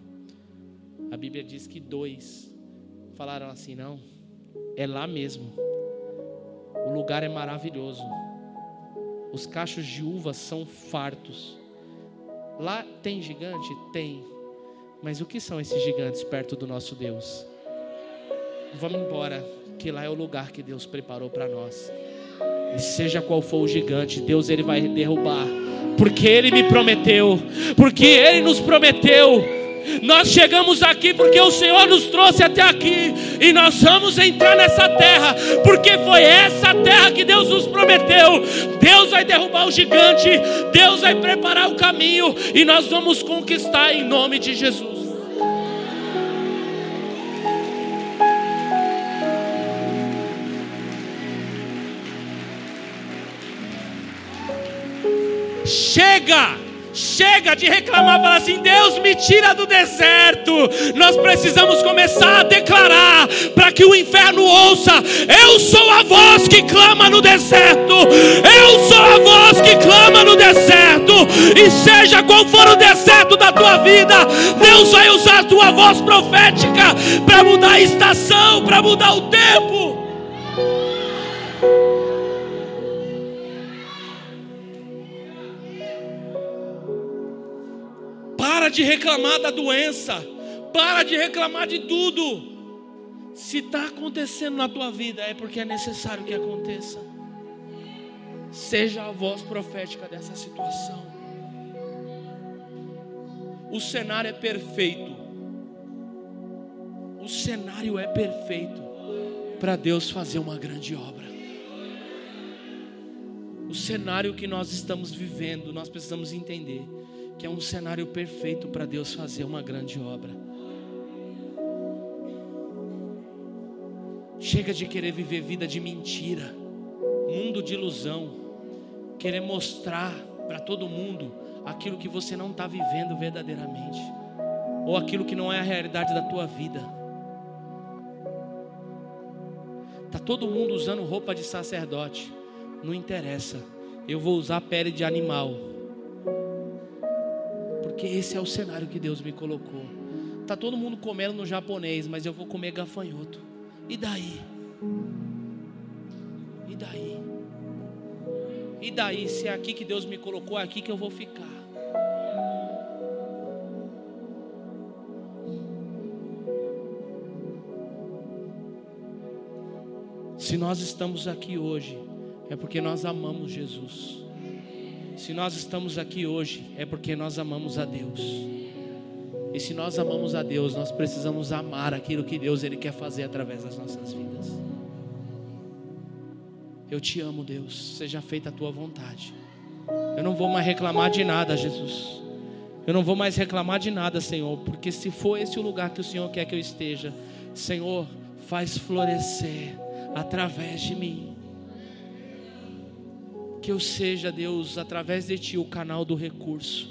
[SPEAKER 1] a Bíblia diz que dois falaram assim: não, é lá mesmo. O lugar é maravilhoso. Os cachos de uvas são fartos. Lá tem gigante? Tem. Mas o que são esses gigantes perto do nosso Deus? Vamos embora, que lá é o lugar que Deus preparou para nós. E seja qual for o gigante, Deus ele vai derrubar, porque ele me prometeu, porque ele nos prometeu. Nós chegamos aqui porque o Senhor nos trouxe até aqui e nós vamos entrar nessa terra, porque foi essa terra que Deus nos prometeu. Deus vai derrubar o gigante, Deus vai preparar o caminho e nós vamos conquistar em nome de Jesus. Chega! Chega de reclamar, falar assim: Deus me tira do deserto. Nós precisamos começar a declarar para que o inferno ouça: Eu sou a voz que clama no deserto. Eu sou a voz que clama no deserto. E seja qual for o deserto da tua vida, Deus vai usar a tua voz profética para mudar a estação, para mudar o tempo. De reclamar da doença. Para de reclamar de tudo. Se está acontecendo na tua vida, é porque é necessário que aconteça. Seja a voz profética dessa situação. O cenário é perfeito. O cenário é perfeito para Deus fazer uma grande obra. O cenário que nós estamos vivendo, nós precisamos entender que é um cenário perfeito para Deus fazer uma grande obra. Chega de querer viver vida de mentira, mundo de ilusão, querer mostrar para todo mundo aquilo que você não está vivendo verdadeiramente, ou aquilo que não é a realidade da tua vida. Tá todo mundo usando roupa de sacerdote, não interessa. Eu vou usar pele de animal porque esse é o cenário que Deus me colocou. Tá todo mundo comendo no japonês, mas eu vou comer gafanhoto. E daí? E daí? E daí, se é aqui que Deus me colocou, é aqui que eu vou ficar. Se nós estamos aqui hoje, é porque nós amamos Jesus. Se nós estamos aqui hoje, é porque nós amamos a Deus. E se nós amamos a Deus, nós precisamos amar aquilo que Deus ele quer fazer através das nossas vidas. Eu te amo, Deus. Seja feita a tua vontade. Eu não vou mais reclamar de nada, Jesus. Eu não vou mais reclamar de nada, Senhor, porque se for esse o lugar que o Senhor quer que eu esteja, Senhor, faz florescer através de mim que eu seja, Deus, através de Ti, o canal do recurso.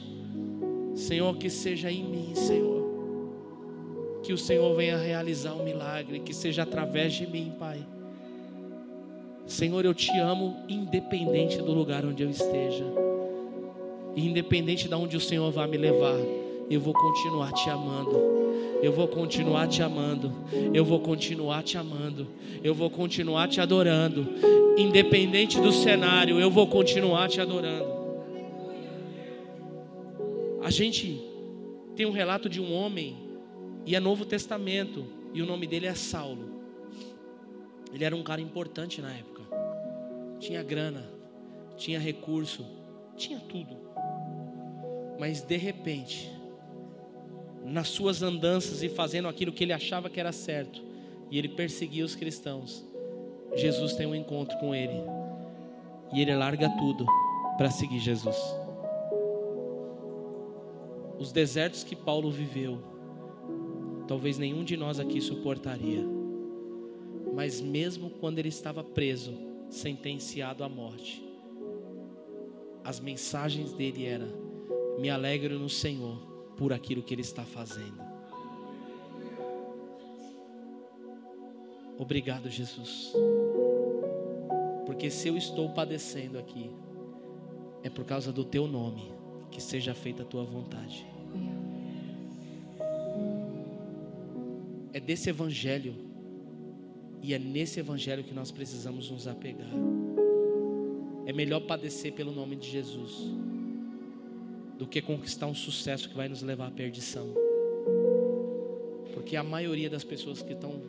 [SPEAKER 1] Senhor, que seja em mim, Senhor. Que o Senhor venha realizar um milagre, que seja através de mim, Pai. Senhor, eu te amo, independente do lugar onde eu esteja, independente de onde o Senhor vai me levar, eu vou continuar te amando. Eu vou continuar te amando. Eu vou continuar te amando. Eu vou continuar te adorando. Independente do cenário, eu vou continuar te adorando. A gente tem um relato de um homem, e é Novo Testamento, e o nome dele é Saulo. Ele era um cara importante na época. Tinha grana, tinha recurso, tinha tudo. Mas de repente, nas suas andanças e fazendo aquilo que ele achava que era certo, e ele perseguia os cristãos, Jesus tem um encontro com ele, e ele larga tudo para seguir Jesus. Os desertos que Paulo viveu, talvez nenhum de nós aqui suportaria, mas mesmo quando ele estava preso, sentenciado à morte, as mensagens dele era: me alegro no Senhor por aquilo que ele está fazendo. Obrigado, Jesus. Porque se eu estou padecendo aqui, é por causa do teu nome, que seja feita a tua vontade. É desse evangelho e é nesse evangelho que nós precisamos nos apegar. É melhor padecer pelo nome de Jesus do que conquistar um sucesso que vai nos levar à perdição. Porque a maioria das pessoas que estão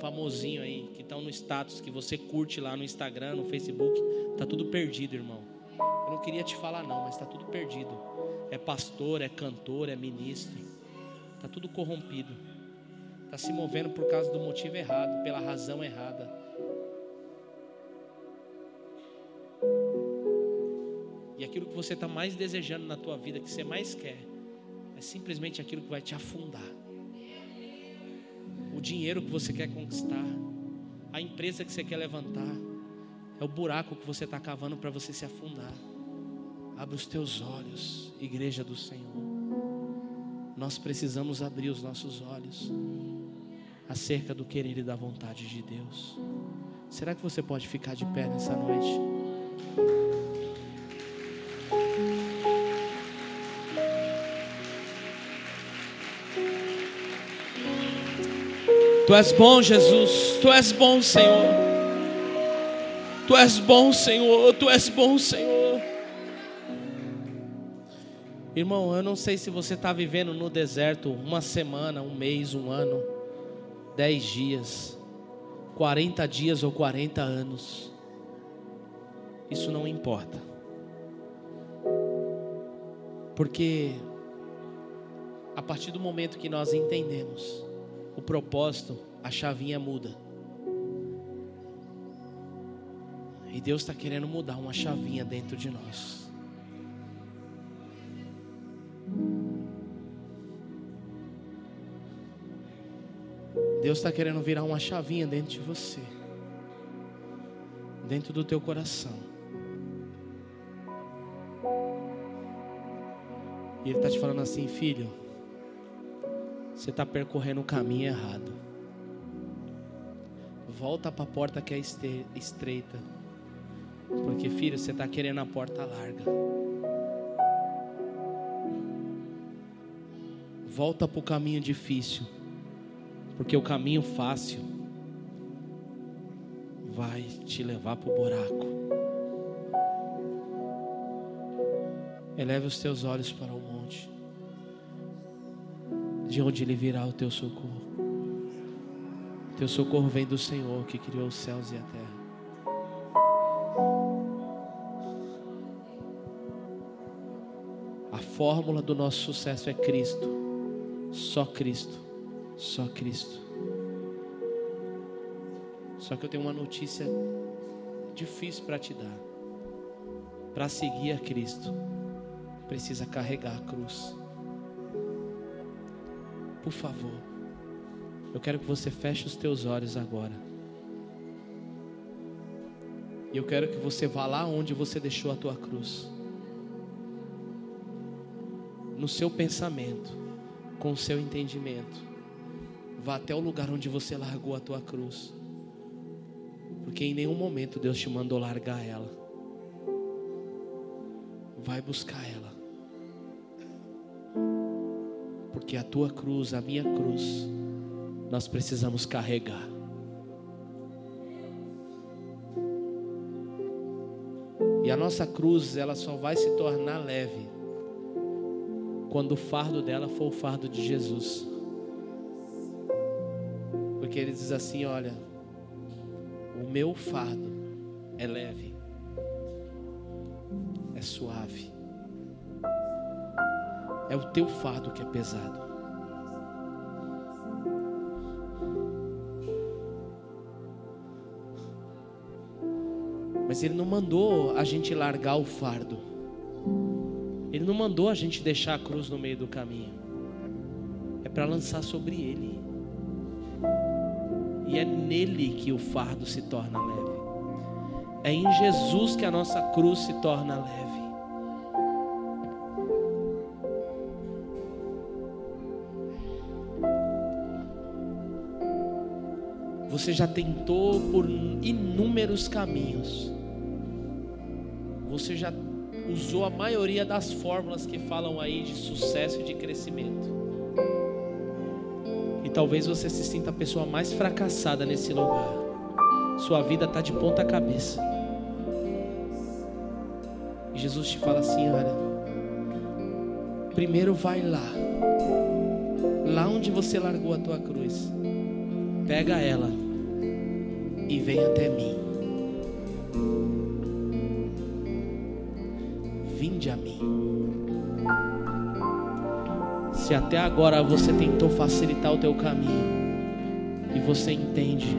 [SPEAKER 1] famosinho aí, que estão no status, que você curte lá no Instagram, no Facebook, tá tudo perdido, irmão. Eu não queria te falar não, mas está tudo perdido. É pastor, é cantor, é ministro. Tá tudo corrompido. Tá se movendo por causa do motivo errado, pela razão errada. Que você está mais desejando na tua vida, que você mais quer, é simplesmente aquilo que vai te afundar. O dinheiro que você quer conquistar, a empresa que você quer levantar, é o buraco que você está cavando para você se afundar. Abra os teus olhos, igreja do Senhor. Nós precisamos abrir os nossos olhos acerca do querer e da vontade de Deus. Será que você pode ficar de pé nessa noite? Tu és bom, Jesus. Tu és bom, Senhor. Tu és bom, Senhor. Tu és bom, Senhor. Irmão, eu não sei se você está vivendo no deserto uma semana, um mês, um ano, dez dias, quarenta dias ou quarenta anos. Isso não importa. Porque a partir do momento que nós entendemos o propósito, a chavinha muda. E Deus está querendo mudar uma chavinha dentro de nós. Deus está querendo virar uma chavinha dentro de você, dentro do teu coração. E Ele está te falando assim, filho. Você está percorrendo o caminho errado. Volta para a porta que é estreita. Porque, filho, você está querendo a porta larga. Volta para o caminho difícil. Porque o caminho fácil vai te levar para o buraco. Eleve os teus olhos para o monte de onde lhe virá o teu socorro. Teu socorro vem do Senhor que criou os céus e a terra. A fórmula do nosso sucesso é Cristo. Só Cristo. Só Cristo. Só que eu tenho uma notícia difícil para te dar. Para seguir a Cristo, precisa carregar a cruz por favor, eu quero que você feche os teus olhos agora. E eu quero que você vá lá onde você deixou a tua cruz. No seu pensamento, com o seu entendimento. Vá até o lugar onde você largou a tua cruz. Porque em nenhum momento Deus te mandou largar ela. Vai buscar ela porque a tua cruz, a minha cruz, nós precisamos carregar. E a nossa cruz, ela só vai se tornar leve quando o fardo dela for o fardo de Jesus. Porque ele diz assim: Olha, o meu fardo é leve, é suave. É o teu fardo que é pesado. Mas Ele não mandou a gente largar o fardo. Ele não mandou a gente deixar a cruz no meio do caminho. É para lançar sobre Ele. E é nele que o fardo se torna leve. É em Jesus que a nossa cruz se torna leve. Você já tentou por inúmeros caminhos. Você já usou a maioria das fórmulas que falam aí de sucesso e de crescimento. E talvez você se sinta a pessoa mais fracassada nesse lugar. Sua vida está de ponta cabeça. E Jesus te fala assim: olha, primeiro vai lá, lá onde você largou a tua cruz, pega ela e vem até mim. Vinde a mim. Se até agora você tentou facilitar o teu caminho e você entende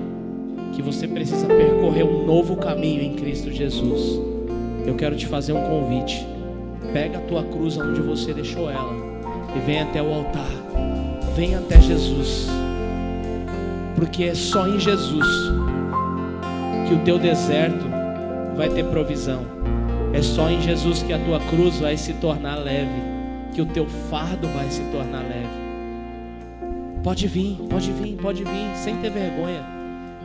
[SPEAKER 1] que você precisa percorrer um novo caminho em Cristo Jesus, eu quero te fazer um convite. Pega a tua cruz onde você deixou ela e vem até o altar. Vem até Jesus. Porque é só em Jesus que o teu deserto vai ter provisão. É só em Jesus que a tua cruz vai se tornar leve, que o teu fardo vai se tornar leve. Pode vir, pode vir, pode vir, sem ter vergonha.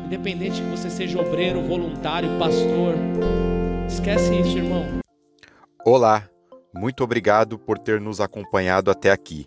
[SPEAKER 1] Independente que você seja obreiro, voluntário, pastor. Esquece isso, irmão.
[SPEAKER 2] Olá, muito obrigado por ter nos acompanhado até aqui.